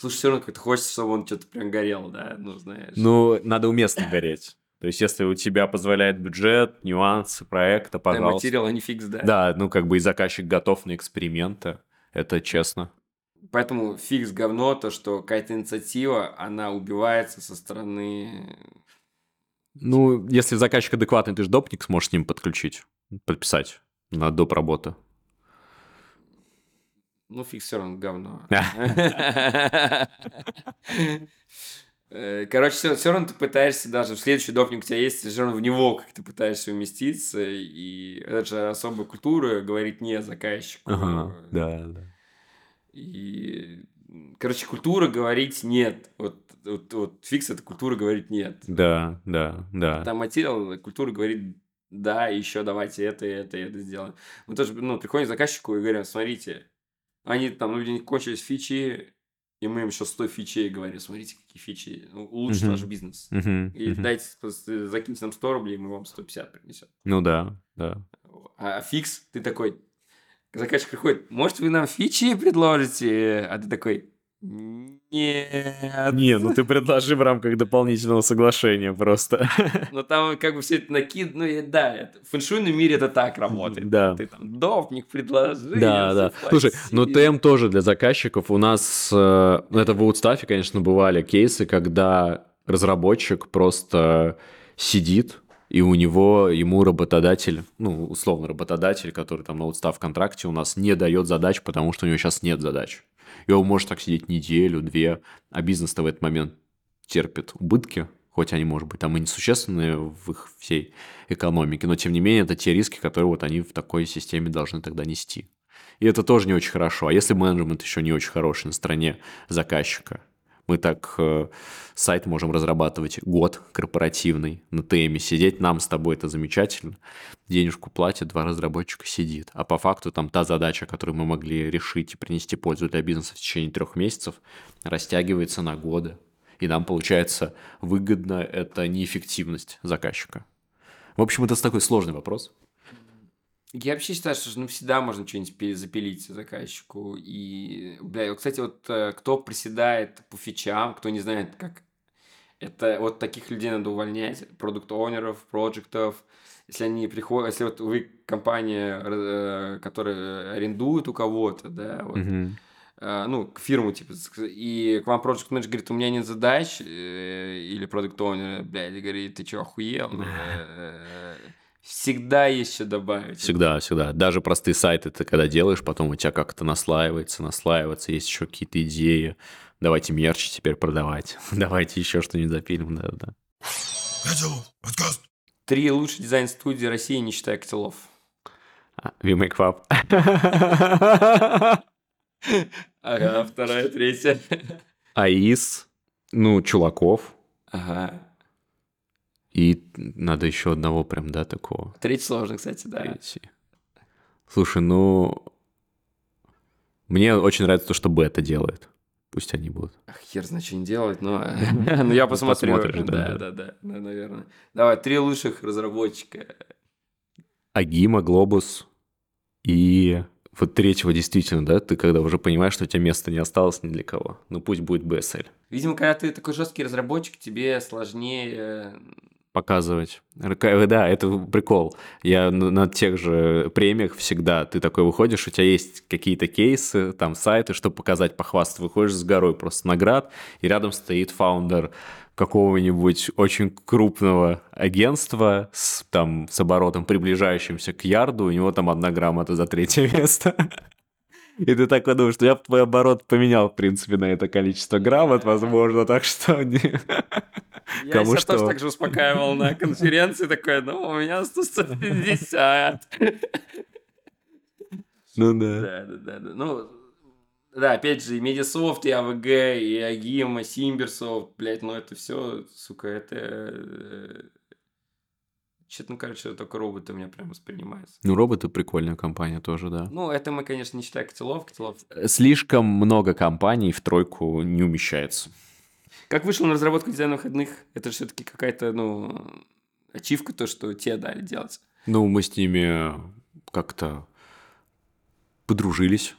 Слушай, все равно как-то хочется, чтобы он что-то прям горел, да, ну, знаешь. Ну, надо уместно гореть. То есть, если у тебя позволяет бюджет, нюансы проекта, Да, пожалуйста. материал, а не фикс, да. Да, ну как бы и заказчик готов на эксперименты, это честно. Поэтому фикс говно, то, что какая-то инициатива, она убивается со стороны... Ну, если заказчик адекватный, ты же допник сможешь с ним подключить, подписать на доп. работы. Ну, фикс все равно говно. Э, Короче, все, все равно ты пытаешься даже в следующий допник у тебя есть, все равно в него как ты пытаешься уместиться, и это же особая культура говорить не заказчику. да, да. И, короче, культура говорить нет. Вот, вот, вот фикс это культура говорить нет. Да, да, да. Там материал, культура говорит да, еще давайте это, это, это сделаем. Мы тоже, ну, приходим к заказчику и говорим, смотрите, они там, ну, у них кончились фичи, и мы им еще 100 фичей говорим, смотрите, какие фичи, ну, улучшит Мгм. ваш бизнес. И мгм. дайте, закиньте нам 100 рублей, мы вам 150 принесем. Ну да, да. А фикс, ты такой, заказчик приходит, может, вы нам фичи предложите? А ты такой, нет. Не, ну ты предложи в рамках дополнительного соглашения просто. Но там как бы все это накид, ну и да, это, в фэншуйном мире это так работает. Да. Ты там допник предложи. Да, да. Слушай, ну ТМ тоже для заказчиков. У нас, э, ну это в Woodstaff, конечно, бывали кейсы, когда разработчик просто сидит, и у него, ему работодатель, ну, условно, работодатель, который там на Woodstaff контракте у нас не дает задач, потому что у него сейчас нет задач. И он может так сидеть неделю, две, а бизнес-то в этот момент терпит убытки, хоть они, может быть, там и несущественные в их всей экономике, но тем не менее это те риски, которые вот они в такой системе должны тогда нести. И это тоже не очень хорошо. А если менеджмент еще не очень хороший на стороне заказчика, мы так э, сайт можем разрабатывать год корпоративный на ТМе, сидеть нам с тобой это замечательно. Денежку платят, два разработчика сидит. А по факту там та задача, которую мы могли решить и принести пользу для бизнеса в течение трех месяцев, растягивается на годы. И нам получается выгодно это неэффективность заказчика. В общем, это такой сложный вопрос. Я вообще считаю, что ну, всегда можно что-нибудь запилить заказчику. И, бля, кстати, вот э, кто приседает по фичам, кто не знает, как это вот таких людей надо увольнять, продукт-оунеров, проектов. Если они приходят, если вот вы компания, э, которая арендует у кого-то, да, вот, э, ну, к фирму, типа, и к вам проект менеджер говорит, у меня нет задач, или продукт оунер блядь, говорит, ты что, охуел? Всегда есть что добавить. Всегда, всегда. Даже простые сайты ты когда делаешь, потом у тебя как-то наслаивается, наслаивается, есть еще какие-то идеи. Давайте мерч теперь продавать. Давайте еще что-нибудь запилим, да, да. Три лучшие дизайн-студии России, не считая котелов. We make fab. Ага, вторая, третья. АИС, ну, Чулаков. Ага. И надо еще одного прям, да, такого. Третий сложный, кстати, да. Третий. Слушай, ну... Мне очень нравится то, что Бета делает. Пусть они будут. Ах, Хер знает, что не делать, но, но я посмотрю. Посмотришь, да, да, да, да, да, наверное. Давай, три лучших разработчика. Агима, Глобус и вот третьего действительно, да, ты когда уже понимаешь, что у тебя места не осталось ни для кого. Ну пусть будет BSL. Видимо, когда ты такой жесткий разработчик, тебе сложнее Показывать. РК- Да, это прикол. Я на тех же премиях всегда, ты такой выходишь, у тебя есть какие-то кейсы, там сайты, чтобы показать, похвастаться. Выходишь с горой просто наград, и рядом стоит фаундер какого-нибудь очень крупного агентства с, там, с оборотом, приближающимся к ярду, у него там одна грамота за третье место. И ты такой думаешь, что я бы твой оборот поменял, в принципе, на это количество грамот, возможно, так что... не- Я Кому себя что? тоже так же успокаивал на конференции, такой, ну, у меня 150. Ну да. Да, да, да, да. Ну, да, опять же, и Медиасофт, и АВГ, и Агима, Симберсофт, блядь, ну это все, сука, это... Что-то, ну, короче, только роботы у меня прям воспринимаются. Ну, роботы прикольная компания тоже, да. Ну, это мы, конечно, не считаем котелов. Котелов. Слишком много компаний в тройку не умещается. Как вышел на разработку дизайна выходных, это же все-таки какая-то, ну, ачивка, то, что тебе дали делать. Ну, мы с ними как-то подружились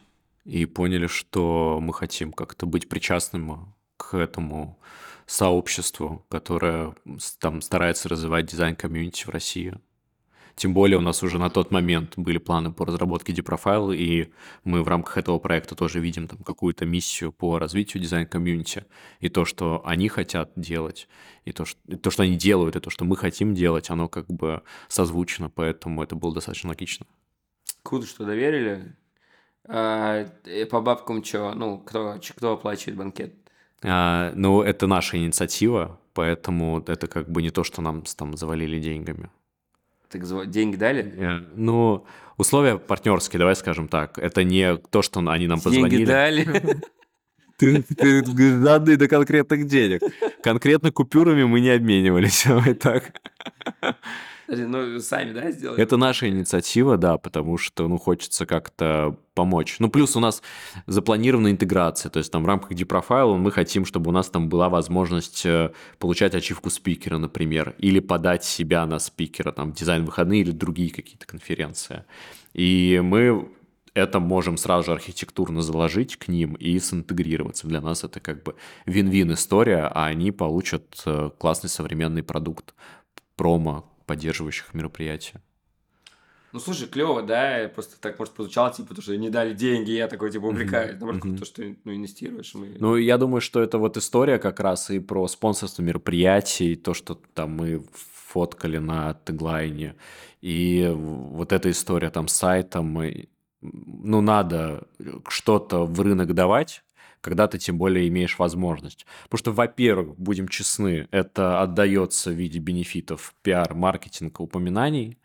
и поняли, что мы хотим как-то быть причастным к этому сообществу, которое там старается развивать дизайн-комьюнити в России. Тем более у нас уже на тот момент были планы по разработке Deprofile, и мы в рамках этого проекта тоже видим там какую-то миссию по развитию дизайн-комьюнити. И то, что они хотят делать, и то, что, и то, что они делают, и то, что мы хотим делать, оно как бы созвучно, поэтому это было достаточно логично. Круто, что доверили. А, э, по бабкам что? Ну, кто, кто оплачивает банкет? А, ну, это наша инициатива, поэтому это как бы не то, что нам там завалили деньгами. Так деньги дали? Ну, условия партнерские, давай скажем так. Это не то, что они нам Деньги позвонили. дали. Ты, ты данные до конкретных денег. Конкретно купюрами мы не обменивались. Давай так. Ну, сами, да, сделали? Это наша инициатива, да, потому что, ну, хочется как-то помочь. Ну, плюс у нас запланирована интеграция, то есть там в рамках Deprofile мы хотим, чтобы у нас там была возможность э, получать ачивку спикера, например, или подать себя на спикера, там, в дизайн-выходные или другие какие-то конференции. И мы это можем сразу же архитектурно заложить к ним и синтегрироваться. Для нас это как бы вин-вин история, а они получат э, классный современный продукт промо поддерживающих мероприятия. Ну, слушай, клево, да, просто так, может, прозвучало, типа, потому что не дали деньги, я такой, типа, увлекаюсь. Наоборот, mm-hmm. то, что ну, инвестируешь. Мы... Ну, я думаю, что это вот история как раз и про спонсорство мероприятий, то, что там мы фоткали на теглайне, и вот эта история там с сайтом, ну, надо что-то в рынок давать, когда ты тем более имеешь возможность. Потому что, во-первых, будем честны, это отдается в виде бенефитов пиар, маркетинга, упоминаний.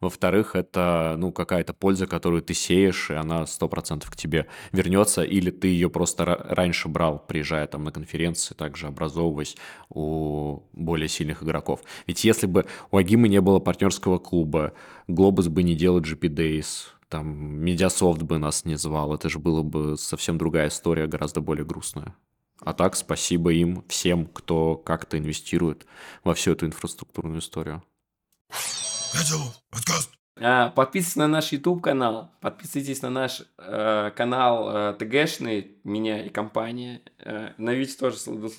Во-вторых, это ну, какая-то польза, которую ты сеешь, и она 100% к тебе вернется, или ты ее просто раньше брал, приезжая там на конференции, также образовываясь у более сильных игроков. Ведь если бы у Агимы не было партнерского клуба, Глобус бы не делал GP Days, там Медиасофт бы нас не звал, это же было бы совсем другая история, гораздо более грустная. А так, спасибо им, всем, кто как-то инвестирует во всю эту инфраструктурную историю. Подкаст. А, подписывайтесь на наш YouTube канал, подписывайтесь на наш э, канал э, ТГшный, меня и компания. Э, на Вич тоже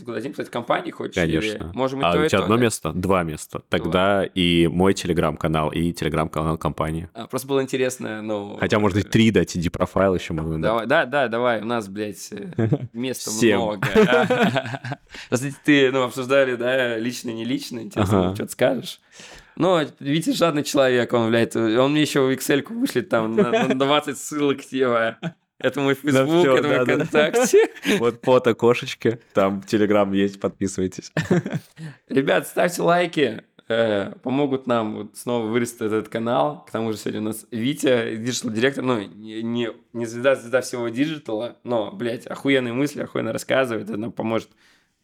дадим. Кстати, компании хочешь? Конечно. Или, можем и а то, у тебя одно место? Два места. Тогда Два. и мой телеграм-канал, и телеграм-канал компании. А, просто было интересно, ну... Хотя, может быть, три дать, иди профайл еще могу давай, Да, да, давай, у нас, блядь, э, места много. Раз ты, ну, обсуждали, да, личный, не личный, интересно, что-то скажешь? Ну, Витя жадный человек, он, блядь, он мне еще в Excel вышлет там на, на 20 ссылок, типа. Это мой Facebook, это мой ВКонтакте. Вот фото кошечки, там Телеграм есть, подписывайтесь. Ребят, ставьте лайки, э, помогут нам вот снова вырастить этот канал. К тому же сегодня у нас Витя, диджитал директор, ну, не, не звезда, звезда всего диджитала, но, блядь, охуенные мысли, охуенно рассказывает, это нам поможет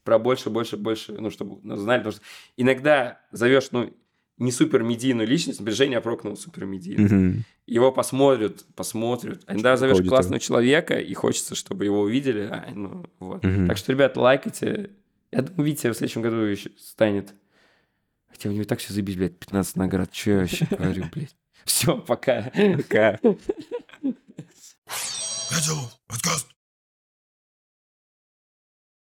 про больше, больше, больше, ну, чтобы ну, знали, потому что иногда зовешь, ну, не супер медийную личность, например, Женя Прокнул супер медийный. Угу. Его посмотрят, посмотрят. А иногда зовешь классного человека, и хочется, чтобы его увидели. А, ну, вот. угу. Так что, ребят, лайкайте. Я думаю, Витя в следующем году еще станет. Хотя у него так все забить, блядь, 15 наград. Че я вообще говорю, блядь. Все, пока. Пока. Подкаст.